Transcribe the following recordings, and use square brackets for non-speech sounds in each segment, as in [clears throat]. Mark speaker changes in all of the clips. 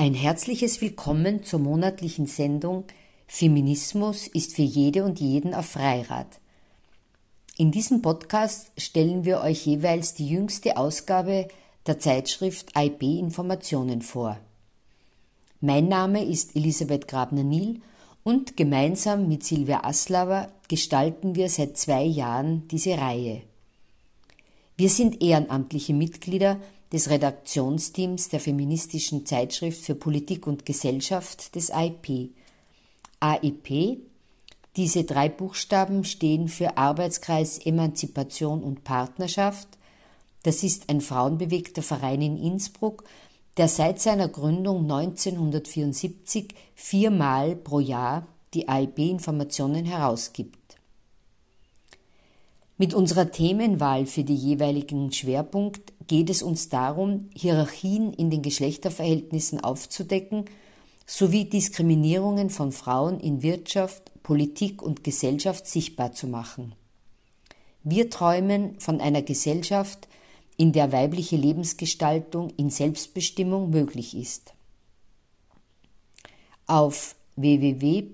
Speaker 1: Ein herzliches Willkommen zur monatlichen Sendung Feminismus ist für jede und jeden auf Freirad. In diesem Podcast stellen wir euch jeweils die jüngste Ausgabe der Zeitschrift IP Informationen vor. Mein Name ist Elisabeth Grabner-Niel und gemeinsam mit Silvia Aslauer gestalten wir seit zwei Jahren diese Reihe. Wir sind ehrenamtliche Mitglieder des Redaktionsteams der feministischen Zeitschrift für Politik und Gesellschaft des IP. AIP, diese drei Buchstaben stehen für Arbeitskreis Emanzipation und Partnerschaft. Das ist ein frauenbewegter Verein in Innsbruck, der seit seiner Gründung 1974 viermal pro Jahr die AIP-Informationen herausgibt. Mit unserer Themenwahl für die jeweiligen Schwerpunkt geht es uns darum, Hierarchien in den Geschlechterverhältnissen aufzudecken sowie Diskriminierungen von Frauen in Wirtschaft, Politik und Gesellschaft sichtbar zu machen. Wir träumen von einer Gesellschaft, in der weibliche Lebensgestaltung in Selbstbestimmung möglich ist. Auf www.aep.at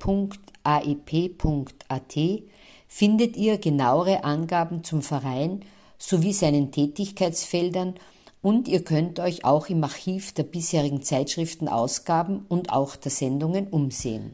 Speaker 1: findet ihr genauere Angaben zum Verein sowie seinen Tätigkeitsfeldern und ihr könnt euch auch im Archiv der bisherigen Zeitschriftenausgaben und auch der Sendungen umsehen.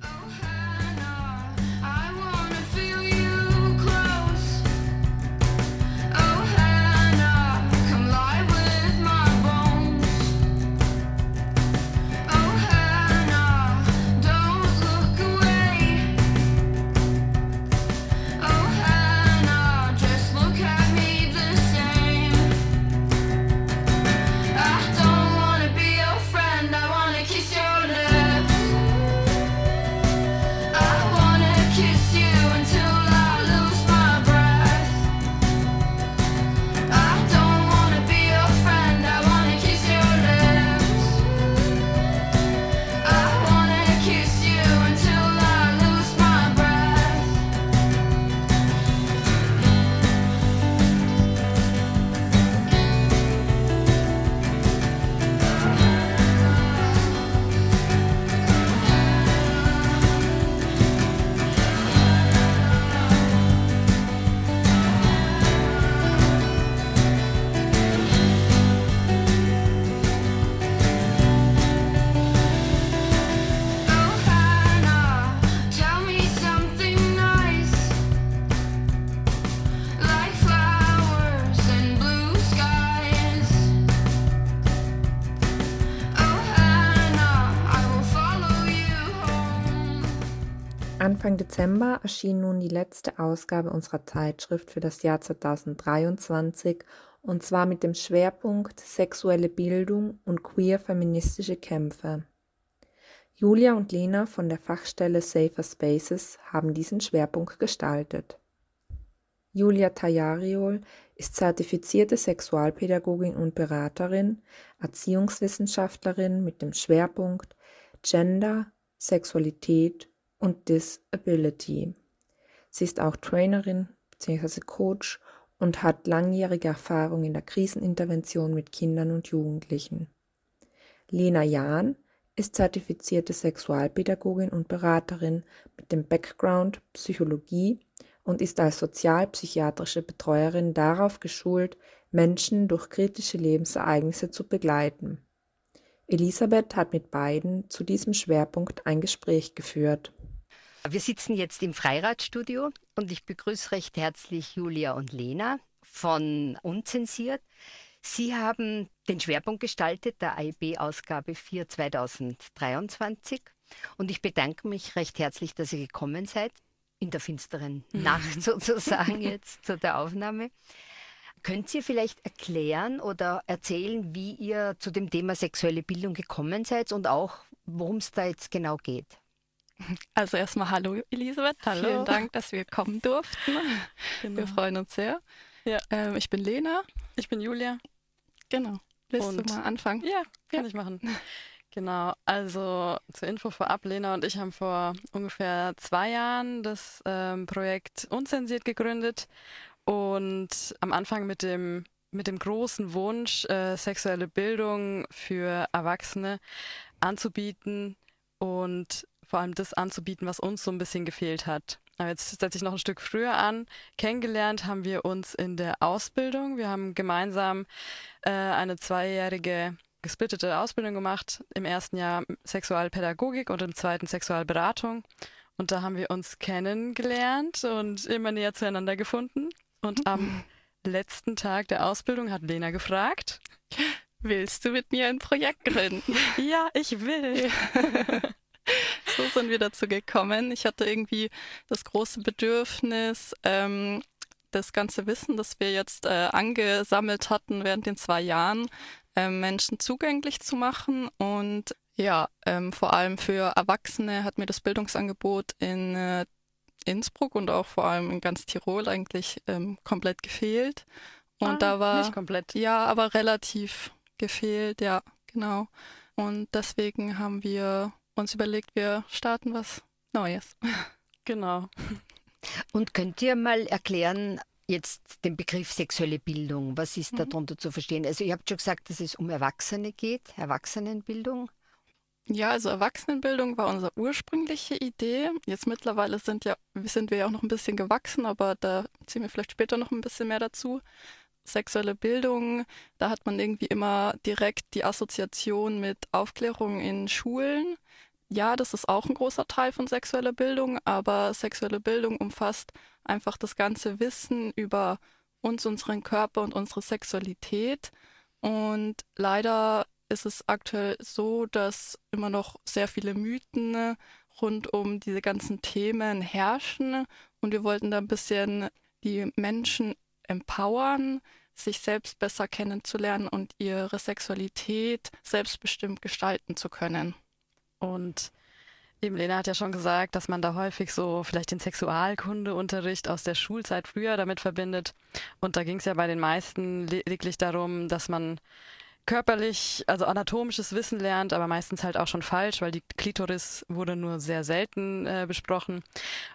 Speaker 2: Anfang Dezember erschien nun die letzte Ausgabe unserer Zeitschrift für das Jahr 2023 und zwar mit dem Schwerpunkt Sexuelle Bildung und queer-feministische Kämpfe. Julia und Lena von der Fachstelle Safer Spaces haben diesen Schwerpunkt gestaltet. Julia Tajariol ist zertifizierte Sexualpädagogin und Beraterin, Erziehungswissenschaftlerin mit dem Schwerpunkt Gender, Sexualität und Disability. Sie ist auch Trainerin bzw. Coach und hat langjährige Erfahrung in der Krisenintervention mit Kindern und Jugendlichen. Lena Jahn ist zertifizierte Sexualpädagogin und Beraterin mit dem Background Psychologie und ist als sozialpsychiatrische Betreuerin darauf geschult, Menschen durch kritische Lebensereignisse zu begleiten. Elisabeth hat mit beiden zu diesem Schwerpunkt ein Gespräch geführt.
Speaker 1: Wir sitzen jetzt im Freiradstudio und ich begrüße recht herzlich Julia und Lena von Unzensiert. Sie haben den Schwerpunkt gestaltet der AIB-Ausgabe 4 2023 und ich bedanke mich recht herzlich, dass ihr gekommen seid, in der finsteren [laughs] Nacht sozusagen jetzt zu der Aufnahme. Könnt ihr vielleicht erklären oder erzählen, wie ihr zu dem Thema sexuelle Bildung gekommen seid und auch, worum es da jetzt genau geht?
Speaker 3: Also erstmal hallo Elisabeth, hallo. vielen Dank, dass wir kommen durften. Genau. Wir freuen uns sehr. Ja. Ähm, ich bin Lena.
Speaker 4: Ich bin Julia.
Speaker 3: Genau. Willst und du mal anfangen?
Speaker 4: Ja, kann ja. ich machen. Genau, also zur Info vorab, Lena und ich haben vor ungefähr zwei Jahren das ähm, Projekt Unzensiert gegründet und am Anfang mit dem mit dem großen Wunsch, äh, sexuelle Bildung für Erwachsene anzubieten und vor allem das anzubieten, was uns so ein bisschen gefehlt hat. Aber jetzt setze ich noch ein Stück früher an. Kennengelernt haben wir uns in der Ausbildung. Wir haben gemeinsam äh, eine zweijährige gesplittete Ausbildung gemacht. Im ersten Jahr Sexualpädagogik und im zweiten Sexualberatung. Und da haben wir uns kennengelernt und immer näher zueinander gefunden. Und [laughs] am letzten Tag der Ausbildung hat Lena gefragt,
Speaker 3: willst du mit mir ein Projekt gründen? [laughs]
Speaker 4: ja, ich will. [laughs]
Speaker 3: sind wir dazu gekommen. Ich hatte irgendwie das große Bedürfnis, ähm, das ganze Wissen, das wir jetzt äh, angesammelt hatten während den zwei Jahren, äh, Menschen zugänglich zu machen. Und ja, ähm, vor allem für Erwachsene hat mir das Bildungsangebot in äh, Innsbruck und auch vor allem in ganz Tirol eigentlich ähm, komplett gefehlt. Und ah, da war
Speaker 4: nicht komplett.
Speaker 3: Ja, aber relativ gefehlt, ja, genau. Und deswegen haben wir uns überlegt, wir starten was Neues. [laughs]
Speaker 4: Genau.
Speaker 1: Und könnt ihr mal erklären, jetzt den Begriff sexuelle Bildung, was ist mhm. darunter zu verstehen? Also ihr habt schon gesagt, dass es um Erwachsene geht, Erwachsenenbildung.
Speaker 3: Ja, also Erwachsenenbildung war unsere ursprüngliche Idee. Jetzt mittlerweile sind ja, sind wir ja auch noch ein bisschen gewachsen, aber da ziehen wir vielleicht später noch ein bisschen mehr dazu. Sexuelle Bildung, da hat man irgendwie immer direkt die Assoziation mit Aufklärung in Schulen. Ja, das ist auch ein großer Teil von sexueller Bildung, aber sexuelle Bildung umfasst einfach das ganze Wissen über uns, unseren Körper und unsere Sexualität. Und leider ist es aktuell so, dass immer noch sehr viele Mythen rund um diese ganzen Themen herrschen. Und wir wollten da ein bisschen die Menschen empowern, sich selbst besser kennenzulernen und ihre Sexualität selbstbestimmt gestalten zu können.
Speaker 4: Und eben Lena hat ja schon gesagt, dass man da häufig so vielleicht den Sexualkundeunterricht aus der Schulzeit früher damit verbindet. Und da ging es ja bei den meisten lediglich darum, dass man körperlich, also anatomisches Wissen lernt, aber meistens halt auch schon falsch, weil die Klitoris wurde nur sehr selten äh, besprochen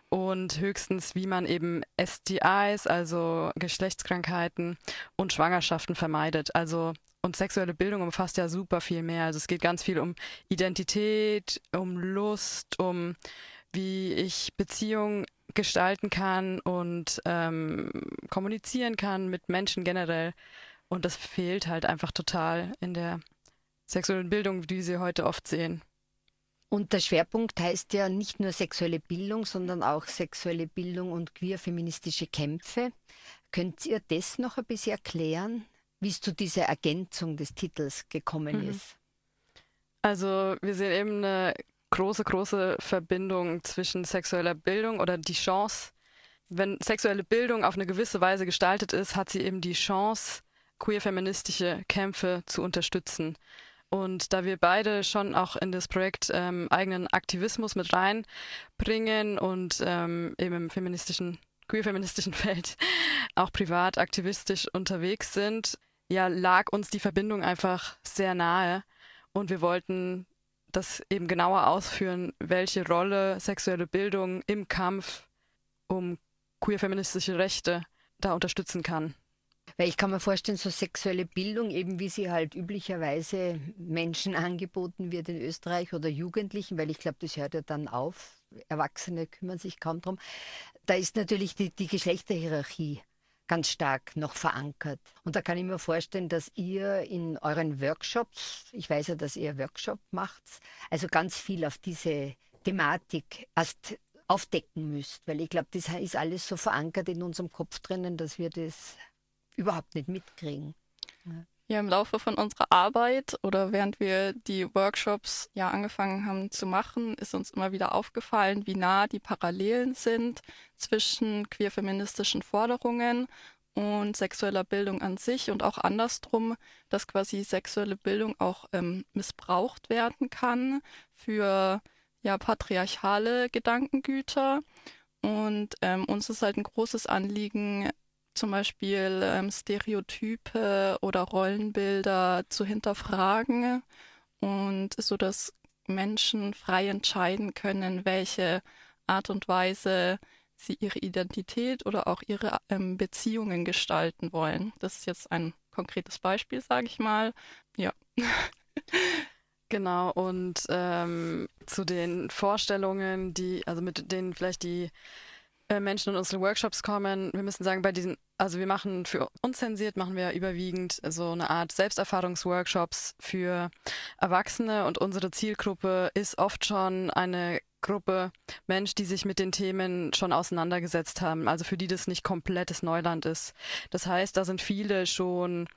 Speaker 4: und höchstens, wie man eben STIs, also Geschlechtskrankheiten und Schwangerschaften vermeidet. Also und sexuelle Bildung umfasst ja super viel mehr. Also es geht ganz viel um Identität, um Lust, um wie ich Beziehungen gestalten kann und ähm, kommunizieren kann mit Menschen generell. Und das fehlt halt einfach total in der sexuellen Bildung, die sie heute oft sehen.
Speaker 1: Und der Schwerpunkt heißt ja nicht nur sexuelle Bildung, sondern auch sexuelle Bildung und queer-feministische Kämpfe. Könnt ihr das noch ein bisschen erklären, wie es zu dieser Ergänzung des Titels gekommen mhm. ist?
Speaker 4: Also wir sehen eben eine große, große Verbindung zwischen sexueller Bildung oder die Chance, wenn sexuelle Bildung auf eine gewisse Weise gestaltet ist, hat sie eben die Chance, queer-feministische Kämpfe zu unterstützen. Und da wir beide schon auch in das Projekt ähm, eigenen Aktivismus mit reinbringen und ähm, eben im feministischen, queer-feministischen [laughs] Feld auch privat aktivistisch unterwegs sind, ja, lag uns die Verbindung einfach sehr nahe. Und wir wollten das eben genauer ausführen, welche Rolle sexuelle Bildung im Kampf um queer-feministische Rechte da unterstützen kann.
Speaker 1: Weil ich kann mir vorstellen, so sexuelle Bildung, eben wie sie halt üblicherweise Menschen angeboten wird in Österreich oder Jugendlichen, weil ich glaube, das hört ja dann auf. Erwachsene kümmern sich kaum drum. Da ist natürlich die, die Geschlechterhierarchie ganz stark noch verankert. Und da kann ich mir vorstellen, dass ihr in euren Workshops, ich weiß ja, dass ihr Workshop macht, also ganz viel auf diese Thematik erst aufdecken müsst, weil ich glaube, das ist alles so verankert in unserem Kopf drinnen, dass wir das überhaupt nicht mitkriegen.
Speaker 3: Ja. Im Laufe von unserer Arbeit oder während wir die Workshops ja angefangen haben zu machen, ist uns immer wieder aufgefallen, wie nah die Parallelen sind zwischen queer-feministischen Forderungen und sexueller Bildung an sich und auch andersrum, dass quasi sexuelle Bildung auch ähm, missbraucht werden kann für ja patriarchale Gedankengüter. Und ähm, uns ist halt ein großes Anliegen, zum Beispiel ähm, Stereotype oder Rollenbilder zu hinterfragen und so, dass Menschen frei entscheiden können, welche Art und Weise sie ihre Identität oder auch ihre ähm, Beziehungen gestalten wollen. Das ist jetzt ein konkretes Beispiel, sage ich mal. Ja. [laughs]
Speaker 4: Genau, und ähm, zu den Vorstellungen, die, also mit denen vielleicht die Menschen in unsere Workshops kommen, wir müssen sagen, bei diesen, also wir machen für unzensiert, machen wir überwiegend so eine Art Selbsterfahrungsworkshops für Erwachsene. Und unsere Zielgruppe ist oft schon eine Gruppe Mensch, die sich mit den Themen schon auseinandergesetzt haben, also für die das nicht komplettes Neuland ist. Das heißt, da sind viele schon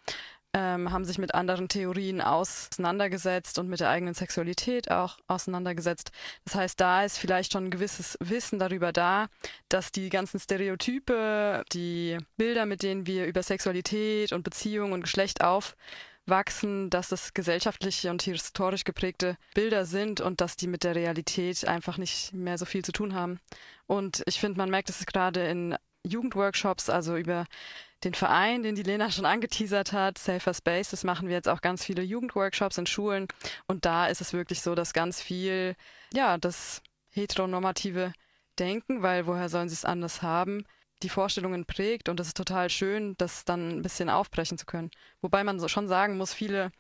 Speaker 4: ähm, haben sich mit anderen Theorien auseinandergesetzt und mit der eigenen Sexualität auch auseinandergesetzt. Das heißt, da ist vielleicht schon ein gewisses Wissen darüber da, dass die ganzen Stereotype, die Bilder, mit denen wir über Sexualität und Beziehung und Geschlecht aufwachsen, dass das gesellschaftliche und historisch geprägte Bilder sind und dass die mit der Realität einfach nicht mehr so viel zu tun haben. Und ich finde, man merkt es gerade in Jugendworkshops, also über den Verein, den die Lena schon angeteasert hat, Safer Space, das machen wir jetzt auch ganz viele Jugendworkshops in Schulen. Und da ist es wirklich so, dass ganz viel, ja, das heteronormative Denken, weil woher sollen sie es anders haben, die Vorstellungen prägt. Und das ist total schön, das dann ein bisschen aufbrechen zu können. Wobei man schon sagen muss, viele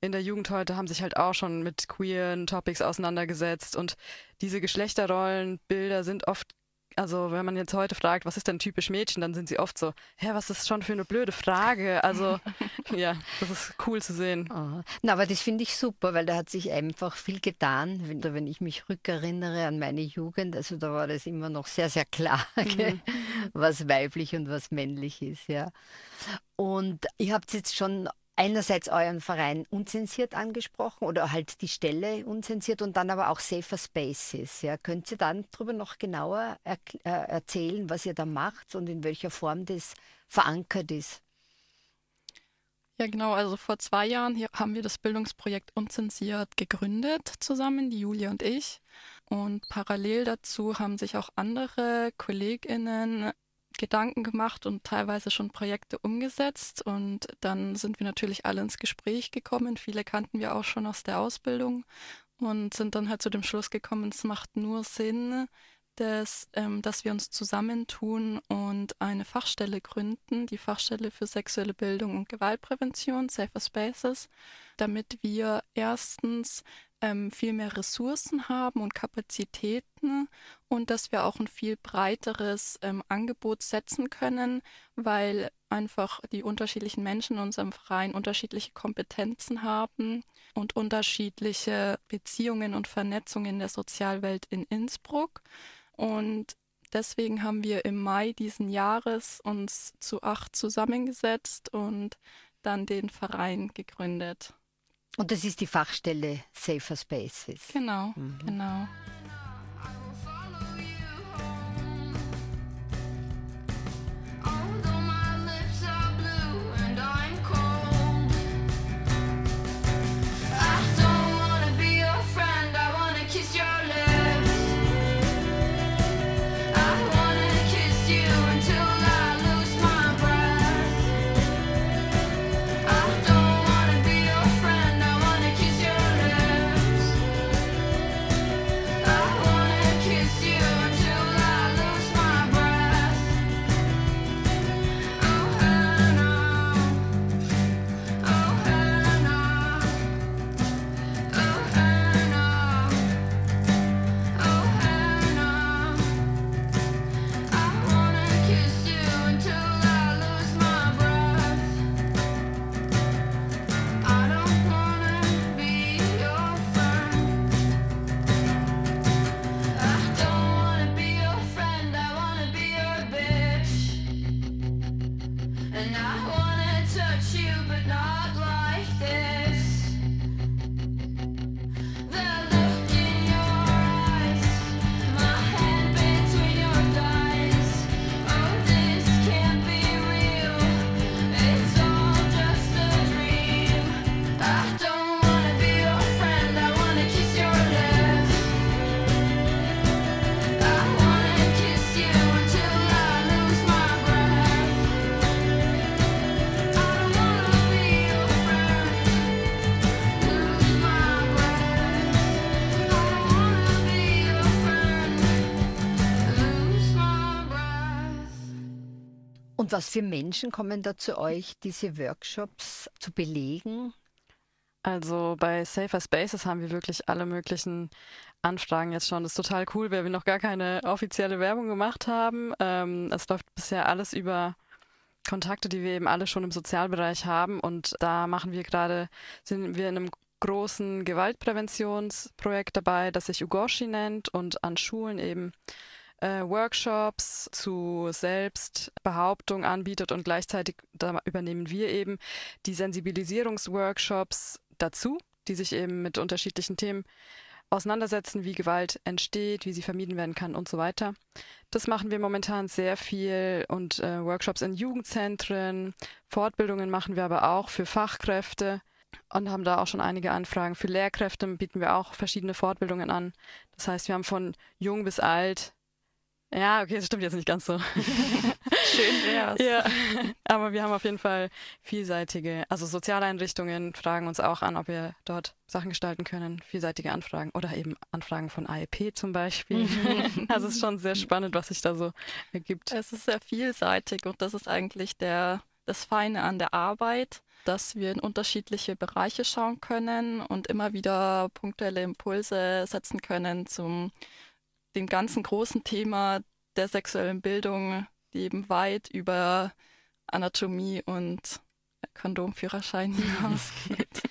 Speaker 4: in der Jugend heute haben sich halt auch schon mit queeren Topics auseinandergesetzt und diese Geschlechterrollenbilder sind oft also wenn man jetzt heute fragt, was ist denn typisch Mädchen, dann sind sie oft so, hä, was ist schon für eine blöde Frage? Also [laughs] ja, das ist cool zu sehen.
Speaker 1: Oh. Na, aber das finde ich super, weil da hat sich einfach viel getan. Wenn, wenn ich mich rückerinnere an meine Jugend, also da war das immer noch sehr, sehr klar, [laughs] mhm. was weiblich und was männlich ist, ja. Und ihr habt jetzt schon einerseits euren Verein unzensiert angesprochen oder halt die Stelle unzensiert und dann aber auch Safer Spaces. Ja. Könnt ihr dann darüber noch genauer er äh, erzählen, was ihr da macht und in welcher Form das verankert ist?
Speaker 3: Ja, genau. Also vor zwei Jahren haben wir das Bildungsprojekt Unzensiert gegründet zusammen, die Julia und ich. Und parallel dazu haben sich auch andere KollegInnen Gedanken gemacht und teilweise schon Projekte umgesetzt. Und dann sind wir natürlich alle ins Gespräch gekommen. Viele kannten wir auch schon aus der Ausbildung und sind dann halt zu dem Schluss gekommen, es macht nur Sinn, dass, ähm, dass wir uns zusammentun und eine Fachstelle gründen, die Fachstelle für sexuelle Bildung und Gewaltprävention, Safer Spaces, damit wir erstens ähm, viel mehr Ressourcen haben und Kapazitäten und dass wir auch ein viel breiteres ähm, Angebot setzen können, weil einfach die unterschiedlichen Menschen in unserem Verein unterschiedliche Kompetenzen haben und unterschiedliche Beziehungen und Vernetzungen in der Sozialwelt in Innsbruck. Und deswegen haben wir im Mai diesen Jahres uns zu acht zusammengesetzt und dann den Verein gegründet.
Speaker 1: Und das ist die Fachstelle Safer Spaces.
Speaker 3: Genau, mhm. genau.
Speaker 1: Was für Menschen kommen da zu euch, diese Workshops zu belegen?
Speaker 4: Also bei Safer Spaces haben wir wirklich alle möglichen Anfragen jetzt schon. Das ist total cool, weil wir noch gar keine offizielle Werbung gemacht haben. Ähm, es läuft bisher alles über Kontakte, die wir eben alle schon im Sozialbereich haben. Und da machen wir gerade, sind wir in einem großen Gewaltpräventionsprojekt dabei, das sich Ugoshi nennt und an Schulen eben äh, Workshops zu Selbstbehauptung anbietet und gleichzeitig übernehmen wir eben die Sensibilisierungsworkshops dazu, die sich eben mit unterschiedlichen Themen auseinandersetzen, wie Gewalt entsteht, wie sie vermieden werden kann und so weiter. Das machen wir momentan sehr viel und äh, Workshops in Jugendzentren, Fortbildungen machen wir aber auch für Fachkräfte und haben da auch schon einige Anfragen. Für Lehrkräfte bieten wir auch verschiedene Fortbildungen an. Das heißt, wir haben von jung bis alt ja, okay, das stimmt jetzt nicht ganz so. [laughs]
Speaker 3: Schön wär's.
Speaker 4: Ja, aber wir haben auf jeden Fall vielseitige, also Sozialeinrichtungen fragen uns auch an, ob wir dort Sachen gestalten können, vielseitige Anfragen oder eben Anfragen von AEP zum Beispiel. Mhm. also es ist schon sehr spannend, was sich da so ergibt.
Speaker 3: Es ist sehr vielseitig und das ist eigentlich der, das Feine an der Arbeit, dass wir in unterschiedliche Bereiche schauen können und immer wieder punktuelle Impulse setzen können zum dem ganzen großen Thema der sexuellen Bildung, die eben weit über Anatomie und Kondomführerschein [laughs] hinausgeht.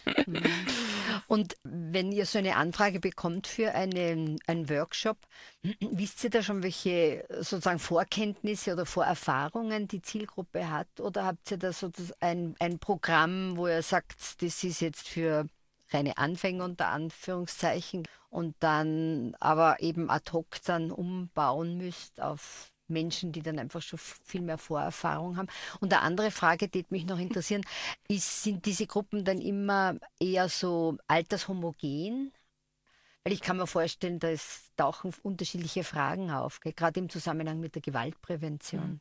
Speaker 1: Und wenn ihr so eine Anfrage bekommt für einen, einen Workshop, [clears throat] wisst ihr da schon, welche sozusagen Vorkenntnisse oder Vorerfahrungen die Zielgruppe hat? Oder habt ihr da sozusagen ein, ein Programm, wo ihr sagt, das ist jetzt für reine Anfänger unter Anführungszeichen und dann aber eben ad hoc dann umbauen müsst auf Menschen, die dann einfach schon viel mehr Vorerfahrung haben. Und eine andere Frage, die mich noch interessieren, [laughs] ist, sind diese Gruppen dann immer eher so altershomogen? Weil ich kann mir vorstellen, da tauchen unterschiedliche Fragen auf, gerade im Zusammenhang mit der Gewaltprävention.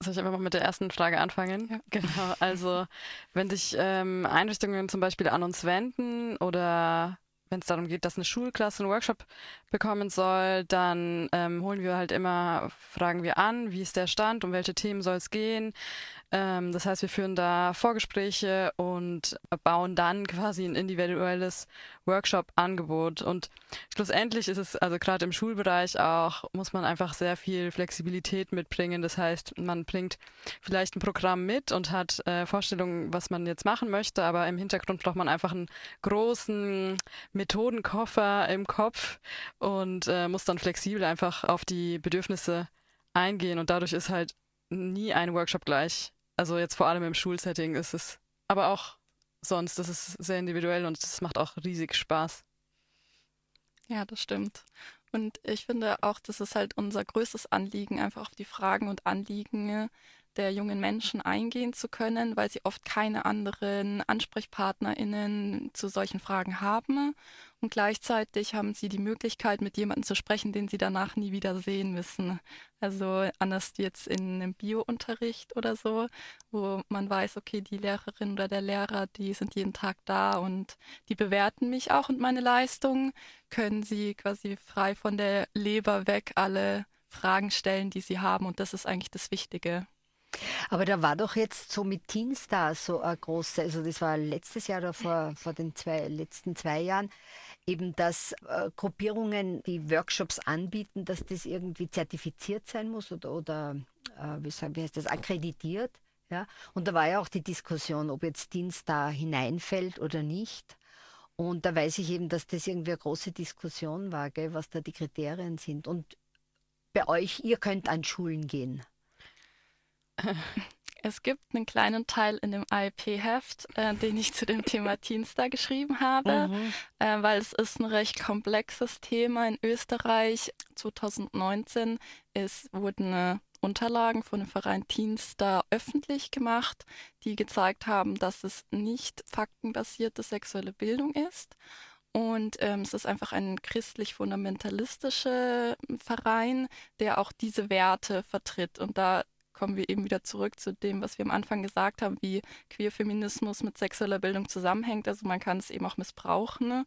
Speaker 4: Soll ich einfach mal mit der ersten Frage anfangen? Ja. Genau. Also, [laughs] wenn sich ähm, Einrichtungen zum Beispiel an uns wenden oder wenn es darum geht, dass eine Schulklasse einen Workshop bekommen soll, dann ähm, holen wir halt immer, fragen wir an, wie ist der Stand, um welche Themen soll es gehen. Ähm, das heißt, wir führen da Vorgespräche und bauen dann quasi ein individuelles Workshop-Angebot. Und schlussendlich ist es, also gerade im Schulbereich auch, muss man einfach sehr viel Flexibilität mitbringen. Das heißt, man bringt vielleicht ein Programm mit und hat äh, Vorstellungen, was man jetzt machen möchte, aber im Hintergrund braucht man einfach einen großen Methodenkoffer im Kopf und äh, muss dann flexibel einfach auf die Bedürfnisse eingehen. Und dadurch ist halt nie ein Workshop gleich. Also jetzt vor allem im Schulsetting ist es, aber auch sonst, das ist sehr individuell und das macht auch riesig Spaß.
Speaker 3: Ja, das stimmt. Und ich finde auch, das ist halt unser größtes Anliegen, einfach auf die Fragen und Anliegen der jungen Menschen eingehen zu können, weil sie oft keine anderen AnsprechpartnerInnen zu solchen Fragen haben. Und gleichzeitig haben sie die Möglichkeit, mit jemandem zu sprechen, den sie danach nie wieder sehen müssen. Also anders jetzt in einem Bio-Unterricht oder so, wo man weiß, okay, die Lehrerin oder der Lehrer, die sind jeden Tag da und die bewerten mich auch und meine Leistung, können sie quasi frei von der Leber weg alle Fragen stellen, die sie haben. Und das ist eigentlich das Wichtige.
Speaker 1: Aber da war doch jetzt so mit Teenstars so ein großer, also das war letztes Jahr oder vor, vor den zwei, letzten zwei Jahren, eben dass äh, Gruppierungen, die Workshops anbieten, dass das irgendwie zertifiziert sein muss oder, oder äh, wie, wie heißt das, akkreditiert. Ja? Und da war ja auch die Diskussion, ob jetzt Teenstar hineinfällt oder nicht. Und da weiß ich eben, dass das irgendwie eine große Diskussion war, gell, was da die Kriterien sind. Und bei euch, ihr könnt an Schulen gehen. [laughs]
Speaker 3: Es gibt einen kleinen Teil in dem IP-Heft, äh, den ich zu dem Thema [laughs] Teenstar geschrieben habe, mhm. äh, weil es ist ein recht komplexes Thema in Österreich. 2019 ist, wurden äh, Unterlagen von dem Verein Teenstar öffentlich gemacht, die gezeigt haben, dass es nicht faktenbasierte sexuelle Bildung ist. Und ähm, es ist einfach ein christlich-fundamentalistischer Verein, der auch diese Werte vertritt. Und da kommen wir eben wieder zurück zu dem, was wir am Anfang gesagt haben, wie Queerfeminismus mit sexueller Bildung zusammenhängt. Also man kann es eben auch missbrauchen. Ne?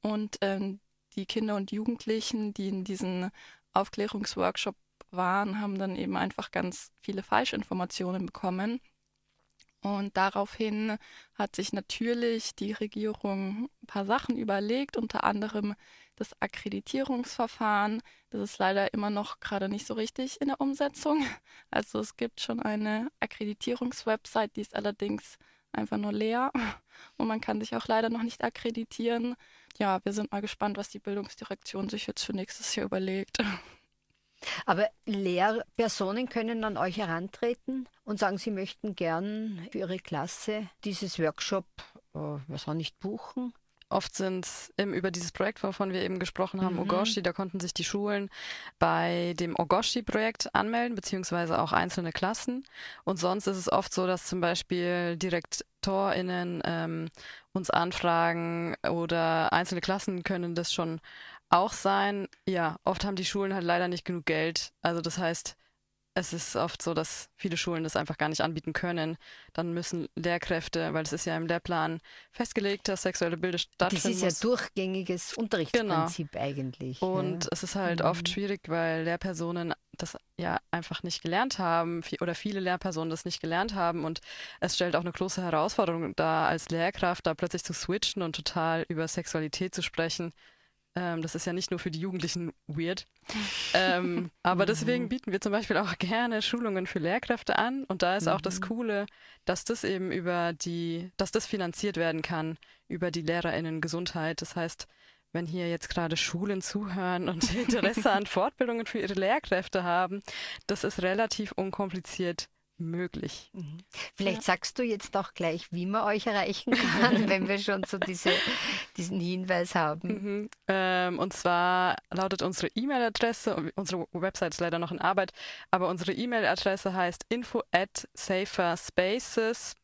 Speaker 3: Und ähm, die Kinder und Jugendlichen, die in diesen Aufklärungsworkshop waren, haben dann eben einfach ganz viele Falschinformationen bekommen. Und daraufhin hat sich natürlich die Regierung ein paar Sachen überlegt, unter anderem das Akkreditierungsverfahren. Das ist leider immer noch gerade nicht so richtig in der Umsetzung. Also es gibt schon eine Akkreditierungswebsite, die ist allerdings einfach nur leer und man kann sich auch leider noch nicht akkreditieren. Ja, wir sind mal gespannt, was die Bildungsdirektion sich jetzt für nächstes Jahr überlegt.
Speaker 1: Aber Lehrpersonen können an euch herantreten und sagen, sie möchten gern für ihre Klasse dieses Workshop, äh, was auch nicht buchen.
Speaker 4: Oft sind es über dieses Projekt, wovon wir eben gesprochen haben, mhm. Ogoshi, da konnten sich die Schulen bei dem Ogoshi-Projekt anmelden, beziehungsweise auch einzelne Klassen. Und sonst ist es oft so, dass zum Beispiel DirektorInnen ähm, uns anfragen oder einzelne Klassen können das schon auch sein, ja, oft haben die Schulen halt leider nicht genug Geld. Also das heißt, es ist oft so, dass viele Schulen das einfach gar nicht anbieten können. Dann müssen Lehrkräfte, weil es ist ja im Lehrplan festgelegt, dass sexuelle Bilder stattfinden.
Speaker 1: Das ist muss. ja durchgängiges Unterrichtsprinzip genau. eigentlich.
Speaker 4: Und ja. es ist halt mhm. oft schwierig, weil Lehrpersonen das ja einfach nicht gelernt haben oder viele Lehrpersonen das nicht gelernt haben. Und es stellt auch eine große Herausforderung dar, als Lehrkraft da plötzlich zu switchen und total über Sexualität zu sprechen. Ähm, das ist ja nicht nur für die Jugendlichen weird. [laughs] ähm, aber deswegen bieten wir zum Beispiel auch gerne Schulungen für Lehrkräfte an. Und da ist auch das mhm. Coole, dass das eben über die, dass das finanziert werden kann über die LehrerInnen Gesundheit. Das heißt, wenn hier jetzt gerade Schulen zuhören und [laughs] Interesse an Fortbildungen für ihre Lehrkräfte haben, das ist relativ unkompliziert möglich. Mhm.
Speaker 1: Vielleicht ja. sagst du jetzt auch gleich, wie man euch erreichen kann, [laughs] wenn wir schon so diese, diesen Hinweis haben.
Speaker 4: Mhm. Ähm, und zwar lautet unsere E-Mail-Adresse, unsere Website ist leider noch in Arbeit, aber unsere E-Mail-Adresse heißt info at saferspaces.at.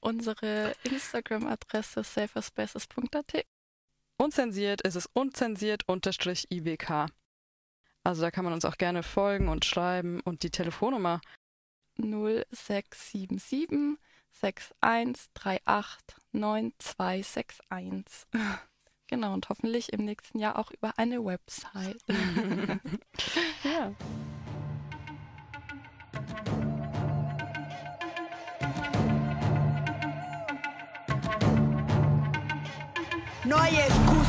Speaker 3: Unsere Instagram-Adresse saferspaces.at.
Speaker 4: Unzensiert ist es unzensiert-ibk. Also da kann man uns auch gerne folgen und schreiben und die Telefonnummer
Speaker 3: 0677 6138 9261. Genau, und hoffentlich im nächsten Jahr auch über eine Website. [laughs] [laughs] ja.
Speaker 5: No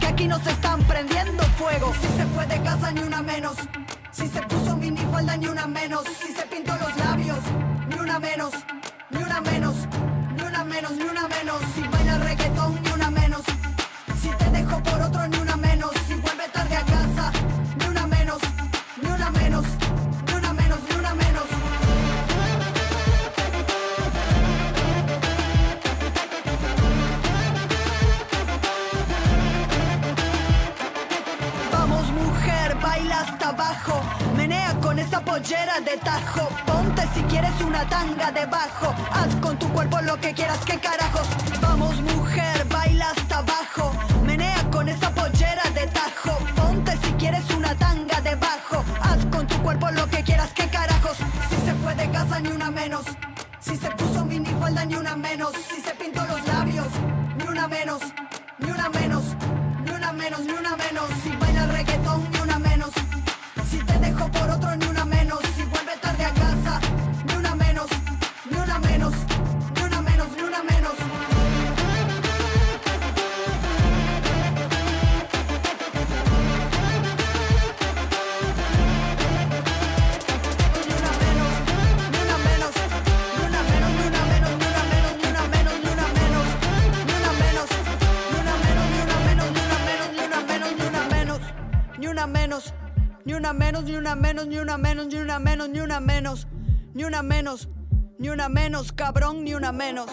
Speaker 5: Que aquí nos están prendiendo fuego. Si se fue de casa, ni una menos. Si se puso minifalda, ni una menos. Si se pintó los labios, ni una menos. Ni una menos. Ni una menos, ni una menos. Si baila reggaetón, ni una menos. Si te dejo por otro, ni una Menea con esa pollera de tajo. Ponte si quieres una tanga debajo. Haz con tu cuerpo lo que quieras, que carajos. Vamos, mujer, baila hasta abajo. Menea con esa pollera de tajo. Ponte si quieres una tanga debajo. Haz con tu cuerpo lo que quieras, que carajos. Si se fue de casa, ni una menos. Si se puso minifalda, ni una menos. Si se pintó los labios, ni una menos. Ni una menos. Ni una menos, ni una menos. Si baila reggaetón, una menos, ni una menos, ni una menos, ni una menos. Ni una menos, ni una menos, cabrón, ni una menos.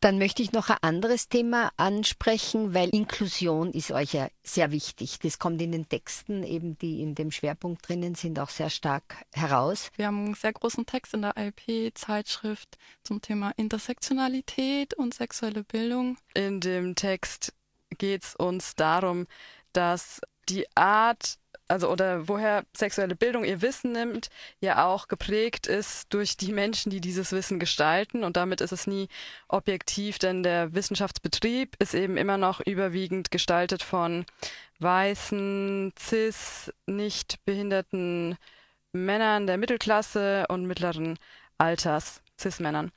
Speaker 1: Dann möchte ich noch ein anderes Thema ansprechen, weil Inklusion ist euch ja sehr wichtig. Das kommt in den Texten, eben die in dem Schwerpunkt drinnen sind, auch sehr stark heraus.
Speaker 3: Wir haben einen sehr großen Text in der IP-Zeitschrift zum Thema Intersektionalität und sexuelle Bildung.
Speaker 4: In dem Text geht es uns darum, dass die Art also oder woher sexuelle Bildung ihr Wissen nimmt, ja auch geprägt ist durch die Menschen, die dieses Wissen gestalten. Und damit ist es nie objektiv, denn der Wissenschaftsbetrieb ist eben immer noch überwiegend gestaltet von weißen, cis, nicht behinderten Männern der Mittelklasse und mittleren Alters, cis-Männern.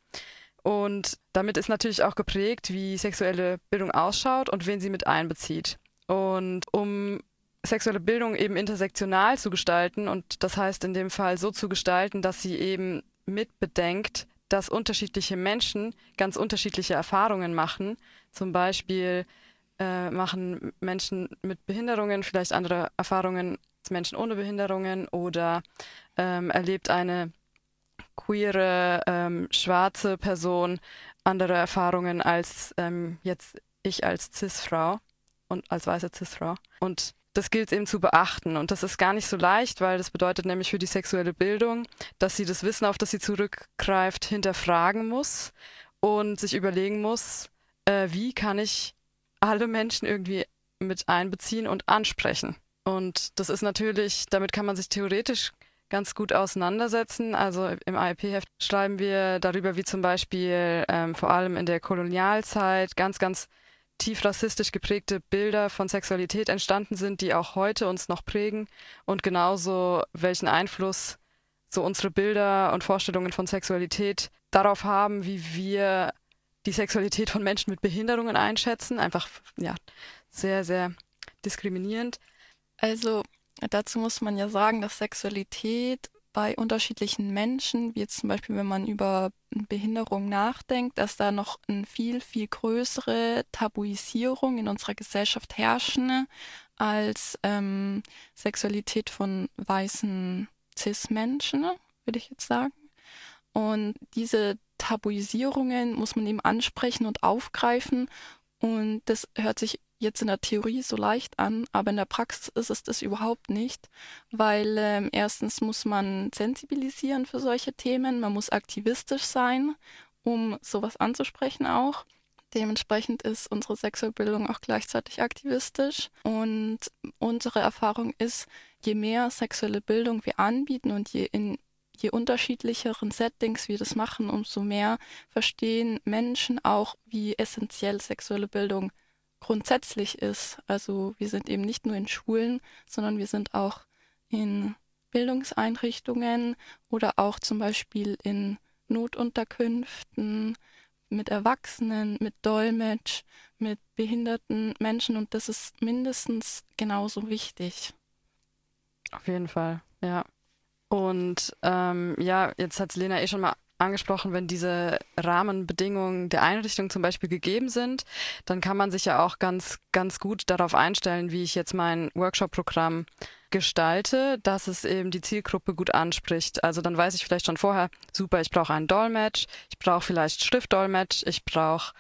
Speaker 4: Und damit ist natürlich auch geprägt, wie sexuelle Bildung ausschaut und wen sie mit einbezieht. Und um sexuelle Bildung eben intersektional zu gestalten und das heißt in dem Fall so zu gestalten, dass sie eben mitbedenkt, dass unterschiedliche Menschen ganz unterschiedliche Erfahrungen machen. Zum Beispiel äh, machen Menschen mit Behinderungen vielleicht andere Erfahrungen als Menschen ohne Behinderungen oder ähm, erlebt eine queere ähm, schwarze Person andere Erfahrungen als ähm, jetzt ich als Cis-Frau und als weiße Cis-Frau. Und das gilt eben zu beachten. Und das ist gar nicht so leicht, weil das bedeutet nämlich für die sexuelle Bildung, dass sie das Wissen, auf das sie zurückgreift, hinterfragen muss und sich überlegen muss, äh, wie kann ich alle Menschen irgendwie mit einbeziehen und ansprechen. Und das ist natürlich, damit kann man sich theoretisch ganz gut auseinandersetzen. Also im AIP-Heft schreiben wir darüber, wie zum Beispiel ähm, vor allem in der Kolonialzeit ganz, ganz tief rassistisch geprägte Bilder von Sexualität entstanden sind, die auch heute uns noch prägen und genauso welchen Einfluss so unsere Bilder und Vorstellungen von Sexualität darauf haben, wie wir die Sexualität von Menschen mit Behinderungen einschätzen. Einfach, ja, sehr, sehr diskriminierend.
Speaker 3: Also dazu muss man ja sagen, dass Sexualität bei unterschiedlichen Menschen, wie jetzt zum Beispiel, wenn man über Behinderung nachdenkt, dass da noch eine viel, viel größere Tabuisierung in unserer Gesellschaft herrschen als ähm, Sexualität von weißen Cis-Menschen, würde ich jetzt sagen. Und diese Tabuisierungen muss man eben ansprechen und aufgreifen. Und das hört sich jetzt in der Theorie so leicht an, aber in der Praxis ist es das überhaupt nicht, weil ähm, erstens muss man sensibilisieren für solche Themen, man muss aktivistisch sein, um sowas anzusprechen auch. Dementsprechend ist unsere Sexualbildung auch gleichzeitig aktivistisch und unsere Erfahrung ist, je mehr sexuelle Bildung wir anbieten und je in je unterschiedlicheren Settings wir das machen, umso mehr verstehen Menschen auch, wie essentiell sexuelle Bildung ist grundsätzlich ist. Also wir sind eben nicht nur in Schulen, sondern wir sind auch in Bildungseinrichtungen oder auch zum Beispiel in Notunterkünften mit Erwachsenen, mit Dolmetsch, mit behinderten Menschen und das ist mindestens genauso wichtig.
Speaker 4: Auf jeden Fall, ja. Und ähm, ja, jetzt hat Lena eh schon mal angesprochen, wenn diese Rahmenbedingungen der Einrichtung zum Beispiel gegeben sind, dann kann man sich ja auch ganz, ganz gut darauf einstellen, wie ich jetzt mein Workshop-Programm gestalte, dass es eben die Zielgruppe gut anspricht. Also dann weiß ich vielleicht schon vorher, super, ich brauche einen Dolmetsch, ich brauche vielleicht Schriftdolmetsch, ich brauche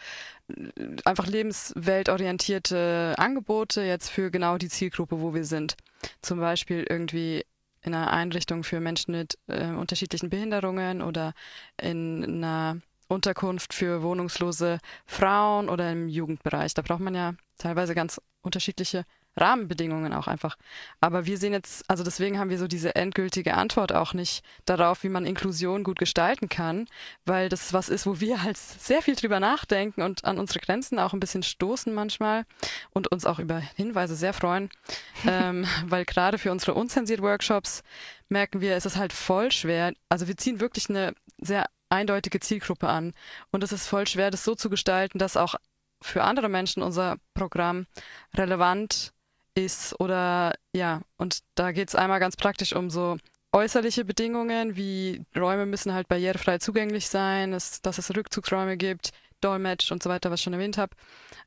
Speaker 4: äh, einfach lebensweltorientierte Angebote jetzt für genau die Zielgruppe, wo wir sind. Zum Beispiel irgendwie in einer Einrichtung für Menschen mit äh, unterschiedlichen Behinderungen oder in einer Unterkunft für wohnungslose Frauen oder im Jugendbereich. Da braucht man ja teilweise ganz unterschiedliche Rahmenbedingungen auch einfach. Aber wir sehen jetzt, also deswegen haben wir so diese endgültige Antwort auch nicht darauf, wie man Inklusion gut gestalten kann, weil das was ist, wo wir halt sehr viel drüber nachdenken und an unsere Grenzen auch ein bisschen stoßen manchmal und uns auch über Hinweise sehr freuen, [laughs] ähm, weil gerade für unsere unzensiert Workshops merken wir, es ist halt voll schwer. Also wir ziehen wirklich eine sehr eindeutige Zielgruppe an und es ist voll schwer, das so zu gestalten, dass auch für andere Menschen unser Programm relevant ist oder ja, und da geht es einmal ganz praktisch um so äußerliche Bedingungen, wie Räume müssen halt barrierefrei zugänglich sein, es, dass es Rückzugsräume gibt, Dolmetsch und so weiter, was ich schon erwähnt habe.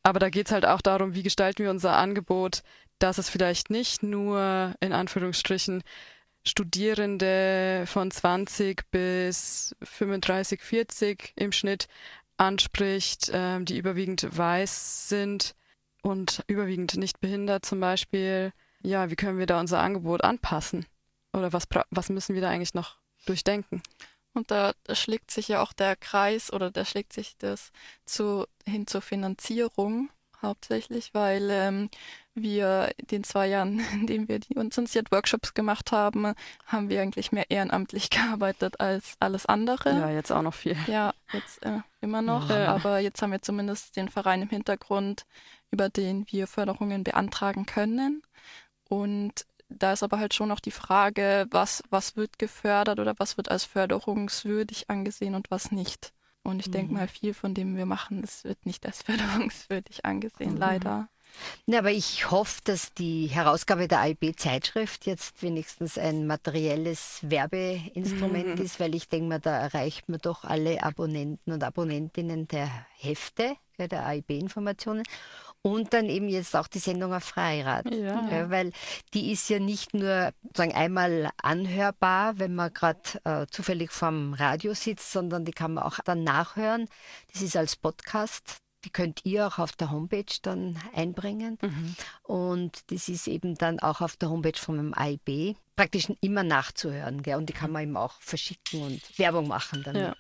Speaker 4: Aber da geht es halt auch darum, wie gestalten wir unser Angebot, dass es vielleicht nicht nur in Anführungsstrichen Studierende von 20 bis 35, 40 im Schnitt anspricht, äh, die überwiegend weiß sind und überwiegend nicht behindert zum Beispiel. Ja, wie können wir da unser Angebot anpassen? Oder was, was müssen wir da eigentlich noch durchdenken?
Speaker 3: Und da, schlägt sich ja auch der Kreis oder da schlägt sich das zu, hin zur Finanzierung hauptsächlich, weil ähm, wir den zwei Jahren, [laughs] in denen wir die unzensiert Workshops gemacht haben, haben wir eigentlich mehr ehrenamtlich [laughs] gearbeitet als alles andere.
Speaker 4: Ja, jetzt auch noch viel.
Speaker 3: Ja, jetzt äh, immer noch. Ja. Aber jetzt haben wir zumindest den Verein im Hintergrund, über den wir Förderungen beantragen können. Und da ist aber halt schon noch die Frage, was, was wird gefördert oder was wird als förderungswürdig angesehen und was nicht. Und ich mhm. denke mal, viel von dem wir machen, das wird nicht als [laughs] förderungswürdig angesehen, mhm. leider.
Speaker 1: Ja, aber ich hoffe, dass die Herausgabe der AIB-Zeitschrift jetzt wenigstens ein materielles Werbeinstrument mhm. ist, weil ich denke mal, da erreicht man doch alle Abonnenten und Abonnentinnen der Hefte, der AIB-Informationen und dann eben jetzt auch die Sendung auf Freirad. Ja. Ja, weil die ist ja nicht nur sagen, einmal anhörbar, wenn man gerade äh, zufällig vorm Radio sitzt, sondern die kann man auch dann nachhören. Das ist als Podcast. Die könnt ihr auch auf der Homepage dann einbringen. Mhm. Und das ist eben dann auch auf der Homepage vom AIB praktisch immer nachzuhören. Gell? Und die kann man eben auch verschicken und Werbung machen damit. Ja.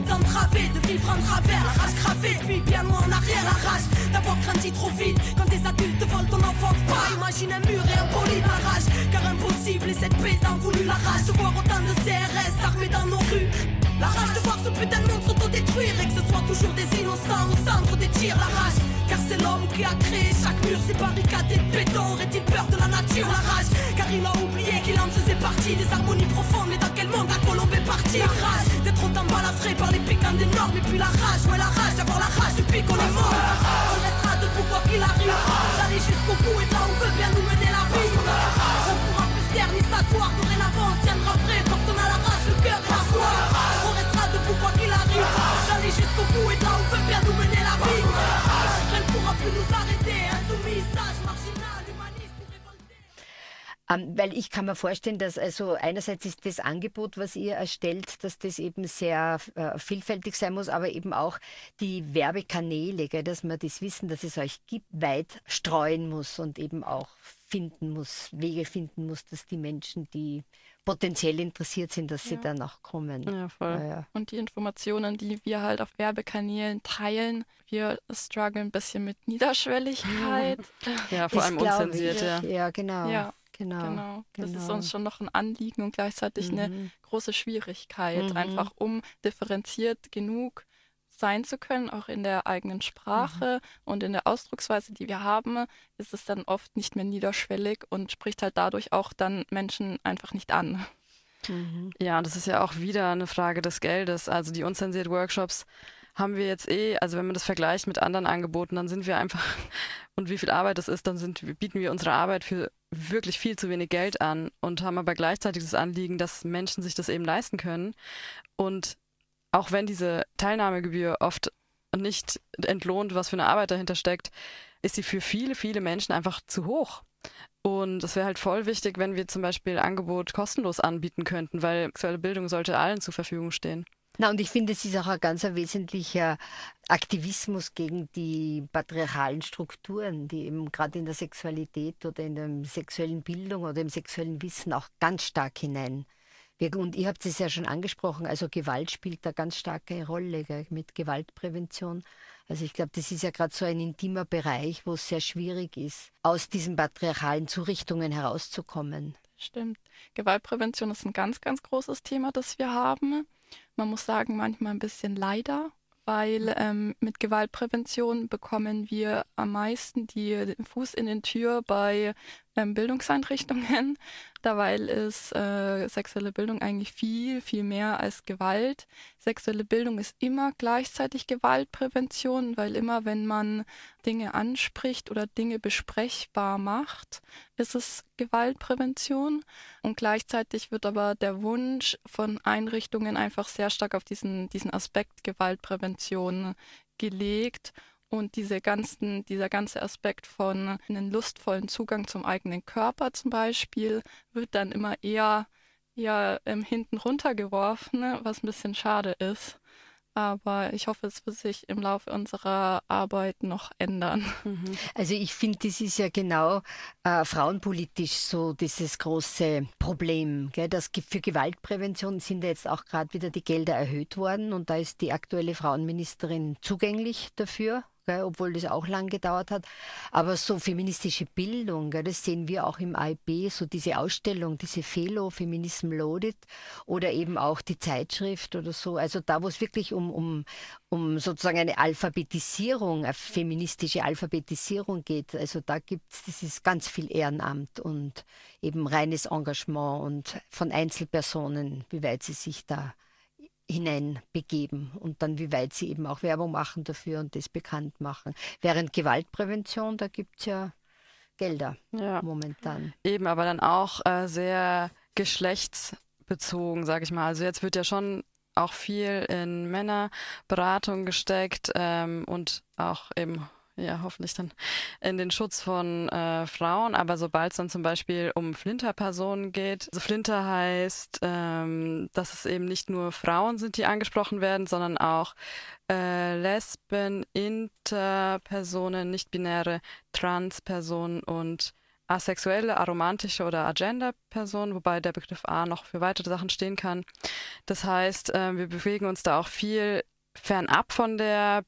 Speaker 6: De vivre en travers, la rage gravée Puis bien loin en arrière, la rage d'avoir grandi trop vite. Quand des adultes volent ton enfance Pas imagine un mur et un poli la Car impossible et cette paix voulu La rage de voir autant de CRS armés dans nos rues La rage de voir ce putain de monde s'autodétruire Et que ce soit toujours des innocents au centre des tirs La rage car c'est l'homme qui a créé chaque mur, ces barricades et béton. Aurait-il peur de la nature, la rage Car il a oublié qu'il en faisait partie des harmonies profondes. Mais dans quel monde la colombe est partie? La rage d'être autant balafré par les piquants des normes. Et puis la rage, ouais, la rage d'avoir la rage depuis qu'on est mort. On restera debout quoi qu'il arrive. D'aller jusqu'au bout et là où veut bien nous mener la vie. On pourra plus taire ni s'asseoir. Dorénavant, on tiendra prêt parce qu'on a la rage, le cœur et la foi. Weil ich kann mir vorstellen, dass also einerseits ist das Angebot, was ihr erstellt, dass das eben sehr äh, vielfältig sein muss, aber eben auch die Werbekanäle, gell, dass man das Wissen, dass es euch gibt, weit streuen muss und eben auch finden muss, Wege finden muss, dass die Menschen, die potenziell interessiert sind, dass sie ja. dann auch kommen.
Speaker 3: Ja, voll. Ja, und die Informationen, die wir halt auf Werbekanälen teilen, wir strugglen ein bisschen mit Niederschwelligkeit. [laughs]
Speaker 4: Ja, vor das allem unzensiert, ja.
Speaker 1: Ja, genau.
Speaker 3: Ja. Genau, genau. Das genau. ist uns schon noch ein Anliegen und gleichzeitig mhm. eine große Schwierigkeit, mhm. einfach um differenziert genug sein zu können, auch in der eigenen Sprache mhm. und in der Ausdrucksweise, die wir haben, ist es dann oft nicht mehr niederschwellig und spricht halt dadurch auch dann Menschen einfach nicht an.
Speaker 4: Mhm. Ja, das ist ja auch wieder eine Frage des Geldes. Also die unzensiert Workshops haben wir jetzt eh, also wenn man das vergleicht mit anderen Angeboten, dann sind wir einfach, [laughs] und wie viel Arbeit das ist, dann sind, bieten wir unsere Arbeit für wirklich viel zu wenig Geld an und haben aber gleichzeitig das Anliegen, dass Menschen sich das eben leisten können. Und auch wenn diese Teilnahmegebühr oft nicht entlohnt, was für eine Arbeit dahinter steckt, ist sie für viele, viele Menschen einfach zu hoch. Und es wäre halt voll wichtig, wenn wir zum Beispiel Angebot kostenlos anbieten könnten, weil sexuelle Bildung sollte allen zur Verfügung stehen.
Speaker 1: Na, und ich finde, es ist auch ein ganz wesentlicher Aktivismus gegen die patriarchalen Strukturen, die eben gerade in der Sexualität oder in der sexuellen Bildung oder im sexuellen Wissen auch ganz stark hinein und ihr habt es ja schon angesprochen, also Gewalt spielt da ganz starke Rolle gell, mit Gewaltprävention. Also ich glaube, das ist ja gerade so ein intimer Bereich, wo es sehr schwierig ist, aus diesen patriarchalen Zurichtungen herauszukommen.
Speaker 3: Stimmt. Gewaltprävention ist ein ganz, ganz großes Thema, das wir haben. Man muss sagen, manchmal ein bisschen leider, weil ähm, mit Gewaltprävention bekommen wir am meisten die, den Fuß in den Tür bei ähm, Bildungseinrichtungen, [laughs] dabei ist äh, sexuelle Bildung eigentlich viel, viel mehr als Gewalt. Sexuelle Bildung ist immer gleichzeitig Gewaltprävention, weil immer wenn man Dinge anspricht oder Dinge besprechbar macht, ist es Gewaltprävention. Und gleichzeitig wird aber der Wunsch von Einrichtungen einfach sehr stark auf diesen, diesen Aspekt Gewaltprävention gelegt und diese ganzen, dieser ganze Aspekt von einem lustvollen Zugang zum eigenen Körper zum Beispiel wird dann immer eher, eher ähm, hinten runtergeworfen, was ein bisschen schade ist. Aber ich hoffe, es wird sich im Laufe unserer Arbeit noch ändern.
Speaker 1: Mhm. Also ich finde, das ist ja genau äh, frauenpolitisch so dieses große Problem. Gell? Das für Gewaltprävention sind ja jetzt auch gerade wieder die Gelder erhöht worden und da ist die aktuelle Frauenministerin zugänglich dafür gell, obwohl das auch lang gedauert hat. Aber so feministische Bildung, gell, das sehen wir auch im AIB, so diese Ausstellung, diese Felo, Feminism Loaded oder eben auch die Zeitschrift oder so. Also da, wo es wirklich um, um, um sozusagen eine Alphabetisierung, eine feministische Alphabetisierung geht. Also da gibt es, das ist ganz viel Ehrenamt und eben reines Engagement und von Einzelpersonen, wie weit sie sich da hineinbegeben und dann wie weit sie eben auch Werbung machen dafür und das bekannt machen. Während Gewaltprävention, da gibt es ja Gelder ja. momentan.
Speaker 4: Eben, aber dann auch äh, sehr geschlechtsbezogen, sage ich mal. Also jetzt wird ja schon auch viel in Männerberatung gesteckt ähm, und auch eben ja, hoffentlich dann in den Schutz von äh, Frauen. Aber sobald es dann zum Beispiel um Flinterpersonen geht, also Flinter heißt, ähm, dass es eben nicht nur Frauen sind, die angesprochen werden, sondern auch äh, Lesben, Interpersonen, nicht-binäre Transpersonen und asexuelle, aromantische oder Agenda-Personen, wobei der Begriff A noch für weitere Sachen stehen kann. Das heißt, äh, wir bewegen uns da auch viel fernab von der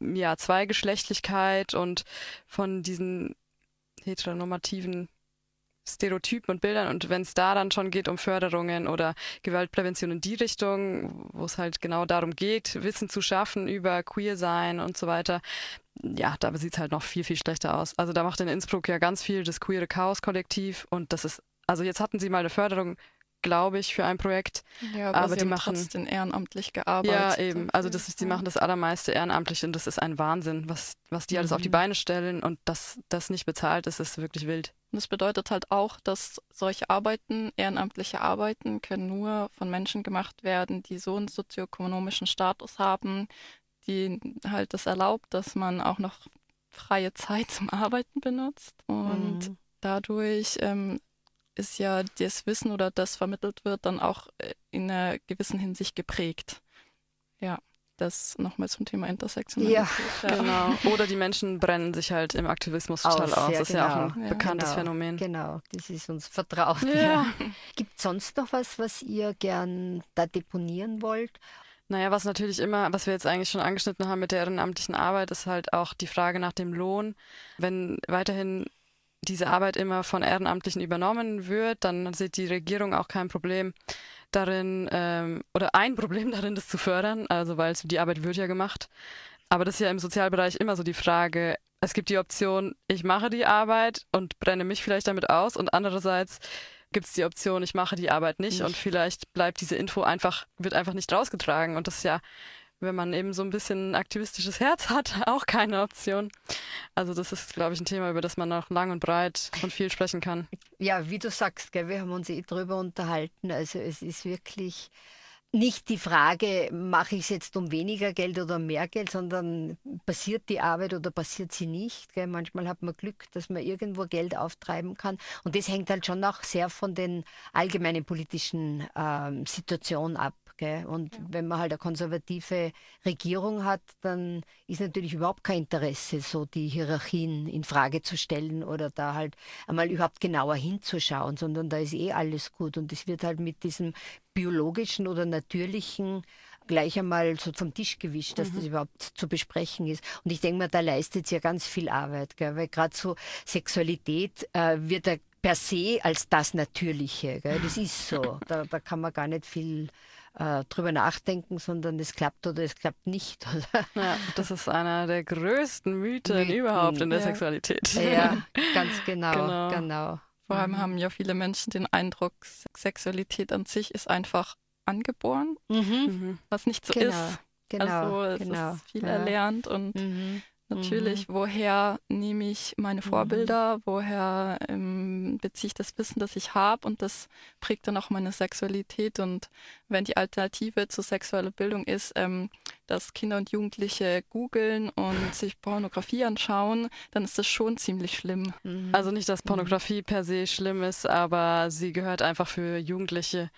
Speaker 4: ja, Zweigeschlechtlichkeit und von diesen heteronormativen Stereotypen und Bildern. Und wenn es da dann schon geht um Förderungen oder Gewaltprävention in die Richtung, wo es halt genau darum geht, Wissen zu schaffen über Queer-Sein und so weiter, ja, da sieht es halt noch viel, viel schlechter aus. Also da macht in Innsbruck ja ganz viel das Queere Chaos-Kollektiv und das ist, also jetzt hatten sie mal eine Förderung glaube ich, für ein Projekt.
Speaker 3: Ja, aber, aber die machen trotzdem ehrenamtlich gearbeitet.
Speaker 4: Ja, eben. Also das ist, die machen das allermeiste ehrenamtlich und das ist ein Wahnsinn, was, was die mhm. alles auf die mhm. Beine stellen und dass das nicht bezahlt ist, ist wirklich wild.
Speaker 3: Und das bedeutet halt auch, dass solche Arbeiten, ehrenamtliche Arbeiten, können nur von Menschen gemacht werden, die so einen sozioökonomischen Status haben, die halt das erlaubt, dass man auch noch freie Zeit zum Arbeiten benutzt. Und mhm. dadurch ähm, ist ja das Wissen oder das vermittelt wird, dann auch äh, in einer gewissen Hinsicht geprägt. Ja, das nochmal zum Thema Intersektionalität.
Speaker 4: Ja, ja, genau. [laughs] Oder die Menschen brennen sich halt im Aktivismus total aus. aus. Das ist genau. ja auch ein genau. ja, bekanntes
Speaker 1: genau.
Speaker 4: Phänomen.
Speaker 1: Genau, das ist uns vertraut. Ja. Gibt es sonst noch was, was ihr gern da deponieren wollt?
Speaker 4: Naja, was natürlich immer, was wir jetzt eigentlich schon angeschnitten haben mit der ehrenamtlichen Arbeit, ist halt auch die Frage nach dem Lohn. Wenn weiterhin diese Arbeit immer von Ehrenamtlichen übernommen wird, dann sieht die Regierung auch kein Problem darin ähm, oder ein Problem [laughs] darin, das zu fördern, also weil die Arbeit wird ja gemacht. Aber das ist ja im Sozialbereich immer so die Frage, es gibt die Option, ich mache die Arbeit und brenne mich vielleicht damit aus. Und andererseits gibt es die Option, ich mache die Arbeit nicht, nicht. Und vielleicht bleibt diese Info einfach, wird einfach nicht rausgetragen. Und das ist ja wenn man eben so ein bisschen aktivistisches Herz [laughs] hat, auch keine Option. Also das ist, glaube ich, ein Thema, über das man noch lang und breit und viel sprechen kann.
Speaker 1: Ja, wie du sagst, gell, wir haben uns eh drüber unterhalten. Also es ist wirklich nicht die Frage, mache ich es jetzt um weniger Geld oder mehr Geld, sondern passiert die Arbeit oder passiert sie nicht. Gell? Manchmal hat man Glück, dass man irgendwo Geld auftreiben kann. Und das hängt halt schon auch sehr von den allgemeinen politischen ähm, Situationen ab. Gell? Und ja. wenn man halt eine konservative Regierung hat, dann ist natürlich überhaupt kein Interesse, so die Hierarchien in Frage zu stellen oder da halt einmal überhaupt genauer hinzuschauen, sondern da ist eh alles gut. Und es wird halt mit diesem biologischen oder natürlichen gleich einmal so vom Tisch gewischt, dass mhm. das überhaupt zu besprechen ist. Und ich denke mal, da leistet sie ja ganz viel Arbeit, gell? weil gerade so Sexualität äh, wird ja per se als das Natürliche. Gell? Das ist so. [laughs] Da, da kann man gar nicht viel äh, drüber nachdenken, sondern es klappt oder es klappt nicht. [laughs]
Speaker 4: ja, das ist einer der größten Mythen, Mythen überhaupt in der ja. Sexualität.
Speaker 1: Ja, ganz [laughs] genau, genau. genau.
Speaker 3: Vor allem mhm. haben ja viele Menschen den Eindruck, Sexualität an sich ist einfach angeboren, mhm. was nicht so
Speaker 1: genau,
Speaker 3: ist.
Speaker 1: Genau,
Speaker 3: also es
Speaker 1: genau.
Speaker 3: ist viel ja. erlernt und mhm. Natürlich, mhm. woher nehme ich meine mhm. Vorbilder, mhm. woher ähm, beziehe ich das Wissen, das ich habe und das prägt dann auch meine Sexualität. Und wenn die Alternative zur sexuellen Bildung ist, ähm, dass Kinder und Jugendliche googeln und [laughs] sich Pornografie anschauen, dann ist das schon ziemlich schlimm.
Speaker 4: Mhm. Also nicht, dass mhm. Pornografie per se schlimm ist, aber sie gehört einfach für Jugendliche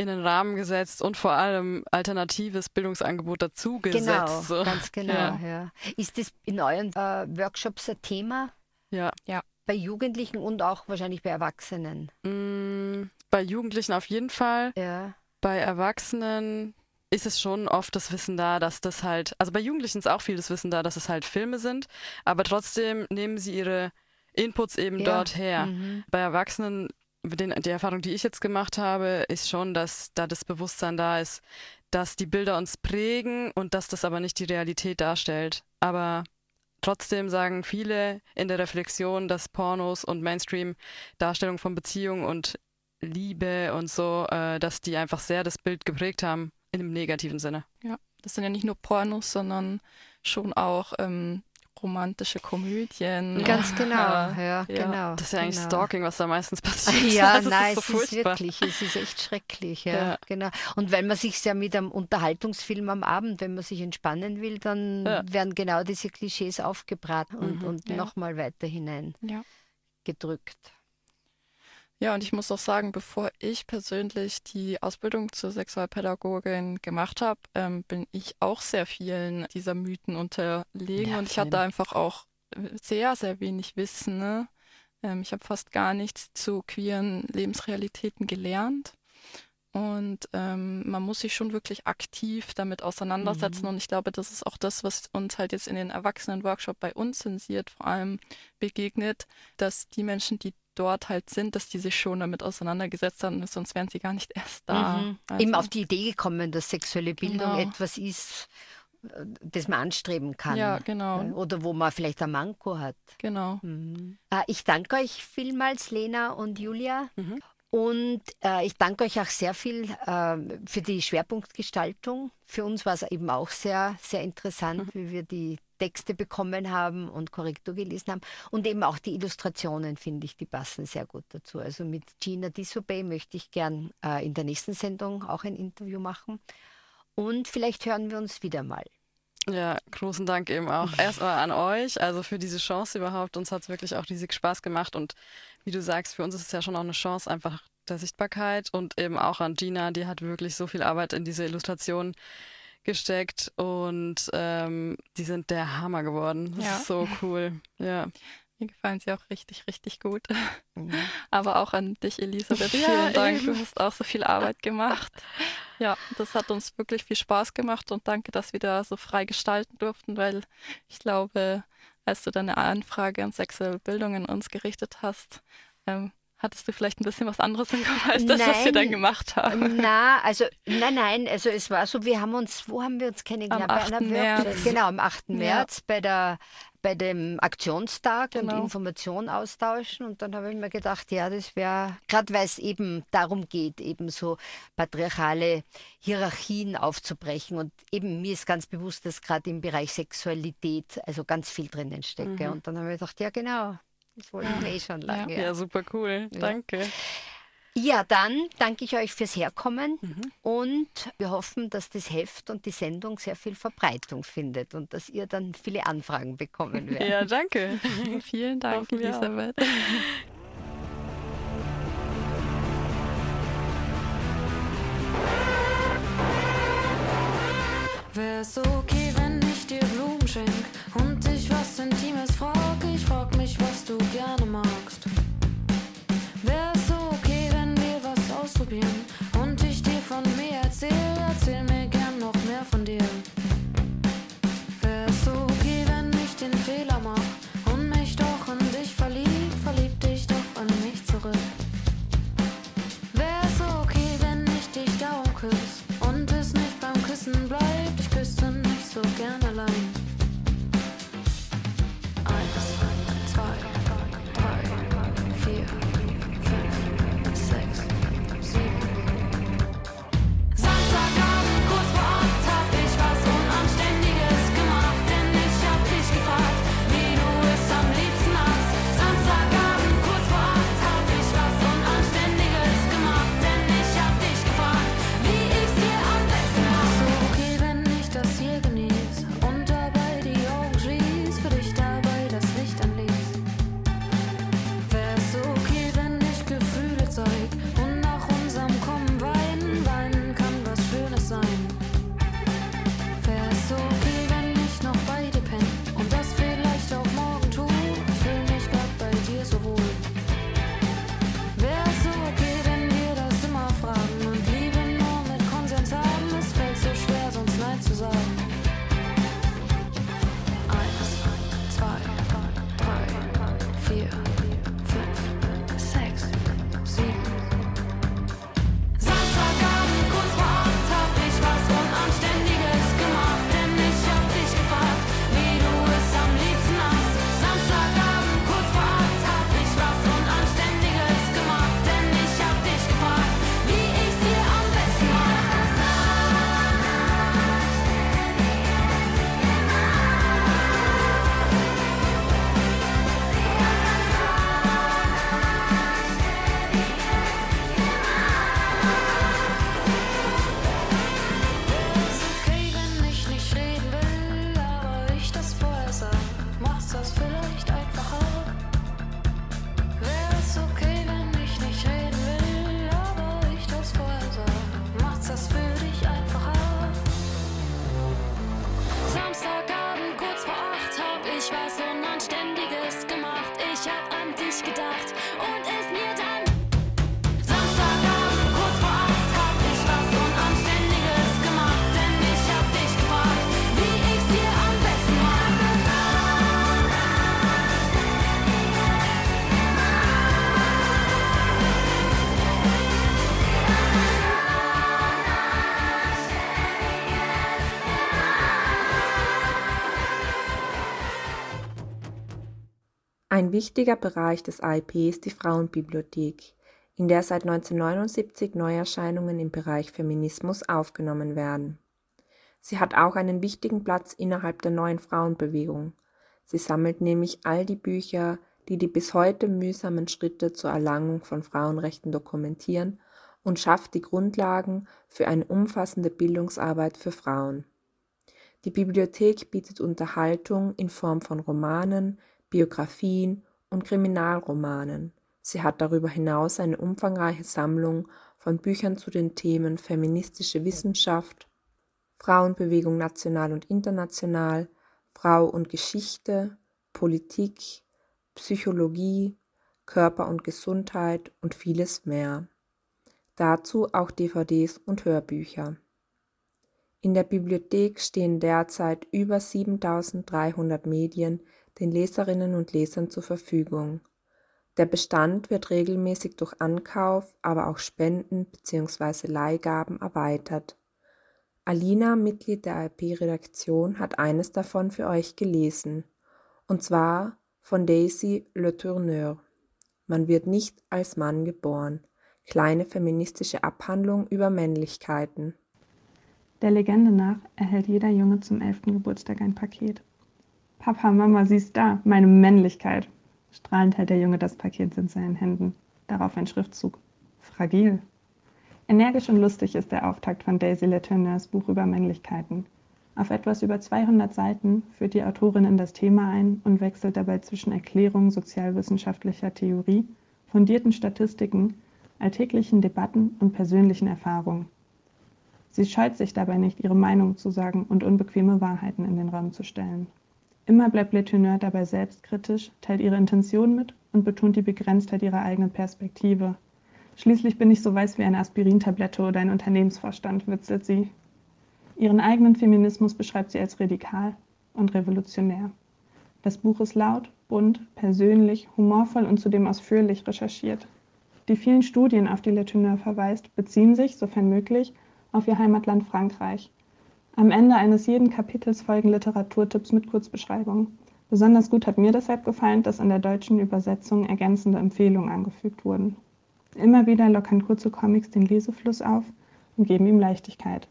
Speaker 4: in den Rahmen gesetzt und vor allem alternatives Bildungsangebot dazu gesetzt.
Speaker 1: Genau, so. ganz [laughs] genau. Ja. ja. Ist das in euren äh, Workshops ein Thema?
Speaker 4: Ja. ja.
Speaker 1: Bei Jugendlichen und auch wahrscheinlich bei Erwachsenen?
Speaker 4: Mm, bei Jugendlichen auf jeden Fall.
Speaker 1: Ja.
Speaker 4: Bei Erwachsenen ist es schon oft das Wissen da, dass das halt, also bei Jugendlichen ist auch viel das Wissen da, dass es halt Filme sind, aber trotzdem nehmen sie ihre Inputs eben ja. dort her. Mhm. Bei Erwachsenen den, die Erfahrung, die ich jetzt gemacht habe, ist schon, dass da das Bewusstsein da ist, dass die Bilder uns prägen und dass das aber nicht die Realität darstellt. Aber trotzdem sagen viele in der Reflexion, dass Pornos und Mainstream-Darstellung von Beziehung und Liebe und so, äh, dass die einfach sehr das Bild geprägt haben, in einem negativen Sinne.
Speaker 3: Ja, das sind ja nicht nur Pornos, sondern schon auch ähm, romantische Komödien.
Speaker 1: Ganz genau, ja, ja, genau.
Speaker 4: Das ist ja eigentlich
Speaker 1: genau.
Speaker 4: Stalking, was da meistens passiert. [laughs]
Speaker 1: Ja, [laughs] also nein, ist so es ist wirklich, es ist echt schrecklich, ja, ja, genau. Und weil man sich ja mit einem Unterhaltungsfilm am Abend, wenn man sich entspannen will, dann werden genau diese Klischees aufgebraten und, mhm, und nochmal weiter hinein gedrückt.
Speaker 3: Ja, und ich muss auch sagen, bevor ich persönlich die Ausbildung zur Sexualpädagogin gemacht habe, ähm, bin ich auch sehr vielen dieser Mythen unterlegen. Ja, und ich hatte einfach auch sehr, sehr wenig Wissen. Ne? Ähm, ich habe fast gar nichts zu queeren Lebensrealitäten gelernt. Und ähm, man muss sich schon wirklich aktiv damit auseinandersetzen. Mhm. Und ich glaube, das ist auch das, was uns halt jetzt in den Erwachsenen-Workshop bei uns zensiert vor allem begegnet, dass die Menschen, die dort halt sind, dass die sich schon damit auseinandergesetzt haben, sonst wären sie gar nicht erst da.
Speaker 1: Mhm. Also. Eben auf die Idee gekommen, dass sexuelle Bildung genau. etwas ist, äh, das man anstreben kann.
Speaker 3: Ja, genau.
Speaker 1: Oder wo man vielleicht ein Manko hat.
Speaker 3: Genau.
Speaker 1: Mhm. Äh, ich danke euch vielmals, Lena und Julia. Mhm. Und äh, ich danke euch auch sehr viel äh, für die Schwerpunktgestaltung. Für uns war es eben auch sehr, sehr interessant, mhm. wie wir die Texte bekommen haben und Korrektur gelesen haben. Und eben auch die Illustrationen, finde ich, die passen sehr gut dazu. Also mit Gina Disobey möchte ich gern äh, in der nächsten Sendung auch ein Interview machen. Und vielleicht hören wir uns wieder mal.
Speaker 4: Ja, großen Dank eben auch [laughs] erstmal an euch, also für diese Chance überhaupt. Uns hat es wirklich auch riesig Spaß gemacht und wie du sagst, für uns ist es ja schon auch eine Chance einfach der Sichtbarkeit und eben auch an Gina, die hat wirklich so viel Arbeit in diese Illustration gesteckt und ähm, die sind der Hammer geworden. Das ja. ist so cool. Ja.
Speaker 3: Mir gefallen sie auch richtig, richtig gut. Mhm. Aber auch an dich, Elisabeth. Ja, Vielen Dank. Eben. Du hast auch so viel Arbeit gemacht. Ja, das hat uns wirklich viel Spaß gemacht und danke, dass wir da so frei gestalten durften, weil ich glaube, als du deine Anfrage an sexuelle Bildung in uns gerichtet hast, ähm, Hattest du vielleicht ein bisschen was anderes im Kopf als das, nein, was wir dann gemacht haben?
Speaker 1: Na, also nein, nein, also es war so, wir haben uns, wo haben wir uns kennengelernt?
Speaker 3: Am 8. Bei einer März.
Speaker 1: Genau, am 8. Ja. März bei der bei dem Aktionstag genau. und Information austauschen. Und dann habe ich mir gedacht, ja, das wäre, gerade weil es eben darum geht, eben so patriarchale Hierarchien aufzubrechen. Und eben mir ist ganz bewusst, dass gerade im Bereich Sexualität also ganz viel drinnen stecke. Mhm. Und dann habe ich gedacht, ja, genau, wir eh schon lange.
Speaker 4: Ja, ja super cool. Ja. Danke.
Speaker 1: Ja, dann danke ich euch fürs Herkommen mhm. und wir hoffen, dass das Heft und die Sendung sehr viel Verbreitung findet und dass ihr dann viele Anfragen bekommen [laughs] werdet.
Speaker 4: Ja, danke. [laughs]
Speaker 3: Vielen Dank, Elisabeth.
Speaker 7: Wär's okay, wenn ich dir Blumen schenk und dich was Intimes frag? Ich frag mich, du gerne magst. Wär's okay, wenn wir was ausprobieren
Speaker 2: wichtiger Bereich des AIP ist die Frauenbibliothek, in der seit 1979 Neuerscheinungen im Bereich Feminismus aufgenommen werden. Sie hat auch einen wichtigen Platz innerhalb der neuen Frauenbewegung. Sie sammelt nämlich all die Bücher, die die bis heute mühsamen Schritte zur Erlangung von Frauenrechten dokumentieren und schafft die Grundlagen für eine umfassende Bildungsarbeit für Frauen. Die Bibliothek bietet Unterhaltung in Form von Romanen, Biografien und Kriminalromanen. Sie hat darüber hinaus eine umfangreiche Sammlung von Büchern zu den Themen feministische Wissenschaft, Frauenbewegung national und international, Frau und Geschichte, Politik, Psychologie, Körper und Gesundheit und vieles mehr. Dazu auch DVDs und Hörbücher. In der Bibliothek stehen derzeit über 7300 Medien den Leserinnen und Lesern zur Verfügung. Der Bestand wird regelmäßig durch Ankauf, aber auch Spenden bzw. Leihgaben erweitert. Alina, Mitglied der ARP-Redaktion, hat eines davon für euch gelesen, und zwar von Daisy Le Tourneur. Man wird nicht als Mann geboren. Kleine feministische Abhandlung über Männlichkeiten.
Speaker 8: Der Legende nach erhält jeder Junge zum 11. Geburtstag ein Paket. Papa, Mama, sie ist da, meine Männlichkeit. Strahlend hält der Junge das Paket in seinen Händen. Darauf ein Schriftzug. Fragil. Energisch und lustig ist der Auftakt von Daisy Letourneurs Buch über Männlichkeiten. Auf etwas über 200 Seiten führt die Autorin in das Thema ein und wechselt dabei zwischen Erklärungen sozialwissenschaftlicher Theorie, fundierten Statistiken, alltäglichen Debatten und persönlichen Erfahrungen. Sie scheut sich dabei nicht, ihre Meinung zu sagen und unbequeme Wahrheiten in den Raum zu stellen. Immer bleibt Letourneur dabei selbstkritisch, teilt ihre Intention mit und betont die Begrenztheit ihrer eigenen Perspektive. Schließlich bin ich so weiß wie eine Aspirintablette oder ein Unternehmensvorstand, witzelt sie. Ihren eigenen Feminismus beschreibt sie als radikal und revolutionär. Das Buch ist laut, bunt, persönlich, humorvoll und zudem ausführlich recherchiert. Die vielen Studien, auf die Letourneur verweist, beziehen sich, sofern möglich, auf ihr Heimatland Frankreich. Am Ende eines jeden Kapitels folgen Literaturtipps mit Kurzbeschreibungen. Besonders gut hat mir deshalb gefallen, dass in der deutschen Übersetzung ergänzende Empfehlungen angefügt wurden. Immer wieder lockern kurze Comics den Lesefluss auf und geben ihm Leichtigkeit.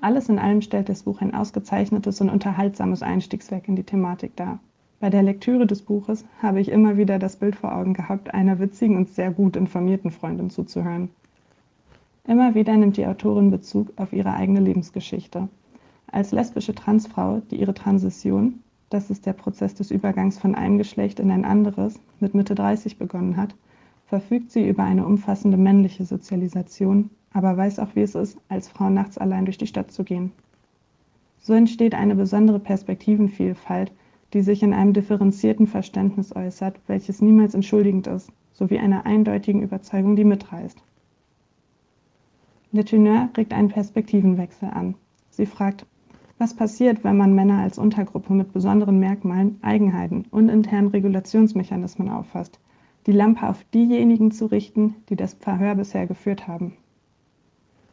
Speaker 8: Alles in allem stellt das Buch ein ausgezeichnetes und unterhaltsames Einstiegswerk in die Thematik dar. Bei der Lektüre des Buches habe ich immer wieder das Bild vor Augen gehabt, einer witzigen und sehr gut informierten Freundin zuzuhören. Immer wieder nimmt die Autorin Bezug auf ihre eigene Lebensgeschichte. Als lesbische Transfrau, die ihre Transition, das ist der Prozess des Übergangs von einem Geschlecht in ein anderes, mit Mitte 30 begonnen hat, verfügt sie über eine umfassende männliche Sozialisation, aber weiß auch, wie es ist, als Frau nachts allein durch die Stadt zu gehen. So entsteht eine besondere Perspektivenvielfalt, die sich in einem differenzierten Verständnis äußert, welches niemals entschuldigend ist, sowie einer eindeutigen Überzeugung, die mitreißt. Le Teneur regt einen Perspektivenwechsel an. Sie fragt, was passiert, wenn man Männer als Untergruppe mit besonderen Merkmalen, Eigenheiten und internen Regulationsmechanismen auffasst, die Lampe auf diejenigen zu richten, die das Verhör bisher geführt haben.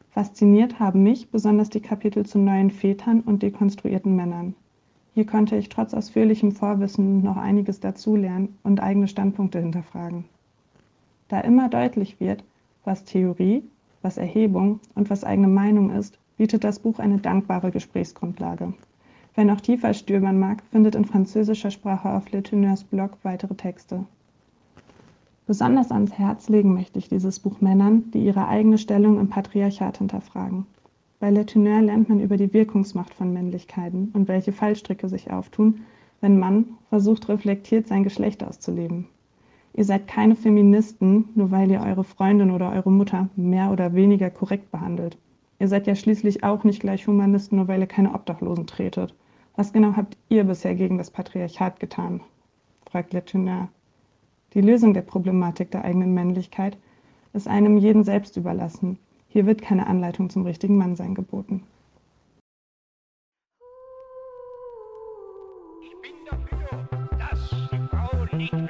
Speaker 8: Fasziniert haben mich besonders die Kapitel zu neuen Vätern und dekonstruierten Männern. Hier konnte ich trotz ausführlichem Vorwissen noch einiges dazulernen und eigene Standpunkte hinterfragen. Da immer deutlich wird, was Theorie, was Erhebung und was eigene Meinung ist, bietet das Buch eine dankbare Gesprächsgrundlage. Wer noch tiefer stöbern mag, findet in französischer Sprache auf Le Teneurs Blog weitere Texte. Besonders ans Herz legen möchte ich dieses Buch Männern, die ihre eigene Stellung im Patriarchat hinterfragen. Bei Le Teneur lernt man über die Wirkungsmacht von Männlichkeiten und welche Fallstricke sich auftun, wenn Mann versucht, reflektiert sein Geschlecht auszuleben. Ihr seid keine Feministen, nur weil ihr eure Freundin oder eure Mutter mehr oder weniger korrekt behandelt. Ihr seid ja schließlich auch nicht gleich Humanisten, nur weil ihr keine Obdachlosen tretet. Was genau habt ihr bisher gegen das Patriarchat getan? fragt Le Teneur. Die Lösung der Problematik der eigenen Männlichkeit ist einem jeden selbst überlassen. Hier wird keine Anleitung zum richtigen Mannsein geboten.
Speaker 9: Ich bin dafür, dass die Frauen nicht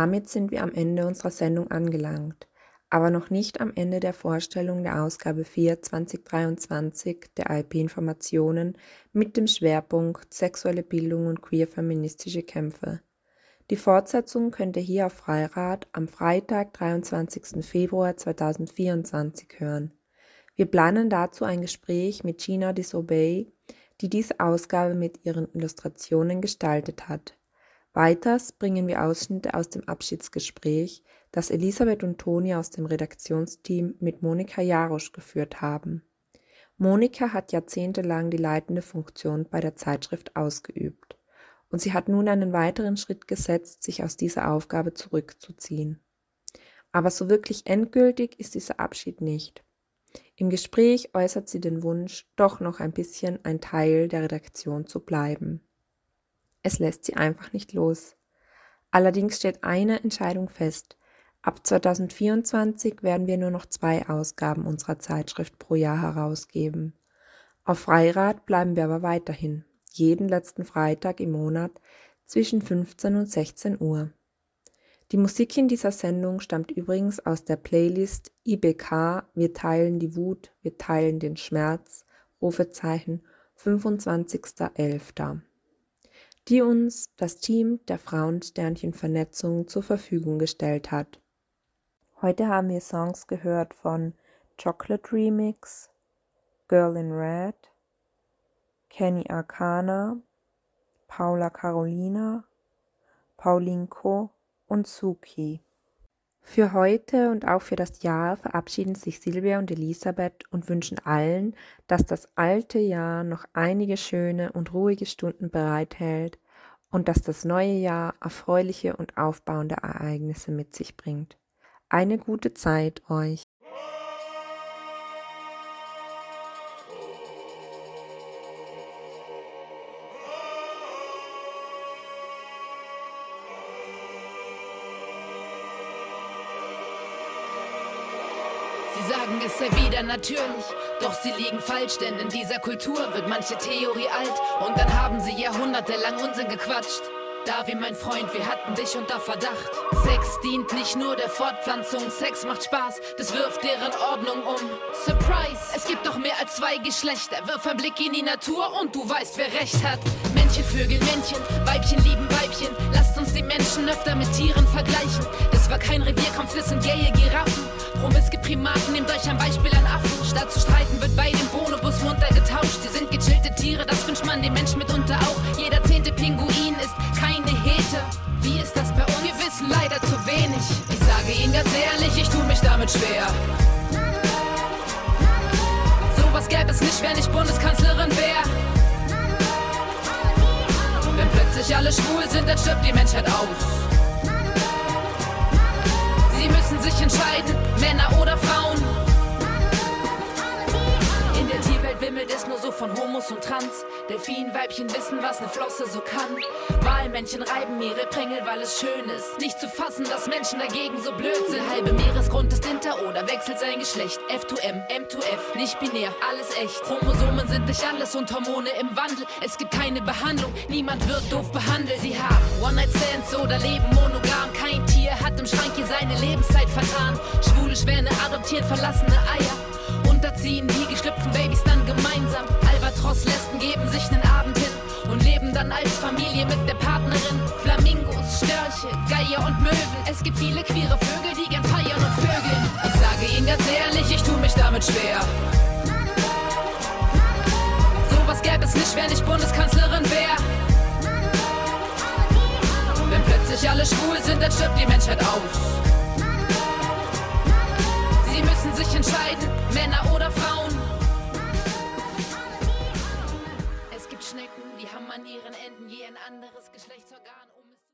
Speaker 2: damit sind wir am Ende unserer Sendung angelangt, aber noch nicht am Ende der Vorstellung der Ausgabe 4 2023 der IP Informationen mit dem Schwerpunkt sexuelle Bildung und queer-feministische Kämpfe. Die Fortsetzung könnt ihr hier auf Freirad am Freitag, 23. Februar 2024 hören. Wir planen dazu ein Gespräch mit Gina Disobey, die diese Ausgabe mit ihren Illustrationen gestaltet hat. Weiters bringen wir Ausschnitte aus dem Abschiedsgespräch, das Elisabeth und Toni aus dem Redaktionsteam mit Monika Jarosch geführt haben. Monika hat jahrzehntelang die leitende Funktion bei der Zeitschrift ausgeübt und sie hat nun einen weiteren Schritt gesetzt, sich aus dieser Aufgabe zurückzuziehen. Aber so wirklich endgültig ist dieser Abschied nicht. Im Gespräch äußert sie den Wunsch, doch noch ein bisschen ein Teil der Redaktion zu bleiben. Es lässt sie einfach nicht los. Allerdings steht eine Entscheidung fest. Ab 2024 werden wir nur noch zwei Ausgaben unserer Zeitschrift pro Jahr herausgeben. Auf Freirad bleiben wir aber weiterhin, jeden letzten Freitag im Monat zwischen 15 und 16 Uhr. Die Musik in dieser Sendung stammt übrigens aus der Playlist IBK Wir teilen die Wut, wir teilen den Schmerz, Rufezeichen 25.11., die uns das Team der Frauensternchen Vernetzung zur Verfügung gestellt hat. Heute haben wir Songs gehört von Chocolate Remix, Girl in Red, Kenny Arcana, Paula Carolina, Paulinko und Suki. Für heute und auch für das Jahr verabschieden sich Silvia und Elisabeth und wünschen allen, dass das alte Jahr noch einige schöne und ruhige Stunden bereithält und dass das neue Jahr erfreuliche und aufbauende Ereignisse mit sich bringt. Eine gute Zeit euch.
Speaker 10: Wieder natürlich, doch sie liegen falsch, denn in dieser Kultur wird manche Theorie alt und dann haben sie jahrhundertelang Unsinn gequatscht. Davi, mein Freund, wir hatten dich unter Verdacht. Sex dient nicht nur der Fortpflanzung, Sex macht Spaß, das wirft deren Ordnung um. Surprise, es gibt doch mehr als zwei Geschlechter. Wirf einen Blick in die Natur und du weißt, wer recht hat. Männchen, Vögel, Männchen, Weibchen lieben Weibchen. Lasst uns die Menschen öfter mit Tieren vergleichen. Das war kein Revierkampf, das sind gaye Giraffen. Promiske Primaten, nehmt euch ein Beispiel an Affen. Statt zu streiten wird bei dem Bonobus munter getauscht. Sie sind gechillte Tiere, das wünscht man dem Menschen mitunter auch. Jeder zehnte Pinguin ist keine Hete. Wie ist das bei uns? Wir wissen leider zu wenig. Ich sage Ihnen ganz ehrlich, ich tu mich damit schwer. Sowas gäbe es nicht, wenn ich Bundeskanzlerin wäre. Wenn plötzlich alle schwul sind, dann stirbt die Menschheit aus. Sie müssen sich entscheiden, Männer oder Frauen. Wimmelt es nur so von Homos und Trans. Delfinweibchen wissen, was eine Flosse so kann. Walmännchen reiben ihre Prängel, weil es schön ist. Nicht zu fassen, dass Menschen dagegen so blöd sind. Halbe Meeresgrund ist Inter oder wechselt sein Geschlecht. F2M, M2F, nicht binär, alles echt. Chromosomen sind nicht alles und Hormone im Wandel. Es gibt keine Behandlung, niemand wird doof behandelt. Sie haben One-Night-Stands oder leben monogam. Kein Tier hat im Schrank hier seine Lebenszeit vertan. Schwule Schwäne adoptieren verlassene Eier. Unterziehen die geschlüpften Babys. Albatros-Lesben geben sich nen Abend hin und leben dann als Familie mit der Partnerin. Flamingos, Störche, Geier und Möwen. Es gibt viele queere Vögel, die gern feiern und vögeln. Ich sage Ihnen ganz ehrlich, ich tu mich damit schwer. Sowas gäbe es nicht, wenn ich Bundeskanzlerin wäre. Wenn plötzlich alle schwul sind, dann stirbt die Menschheit aus. Sie müssen sich entscheiden, Männer oder Frauen. Ein anderes Geschlechtsorgan.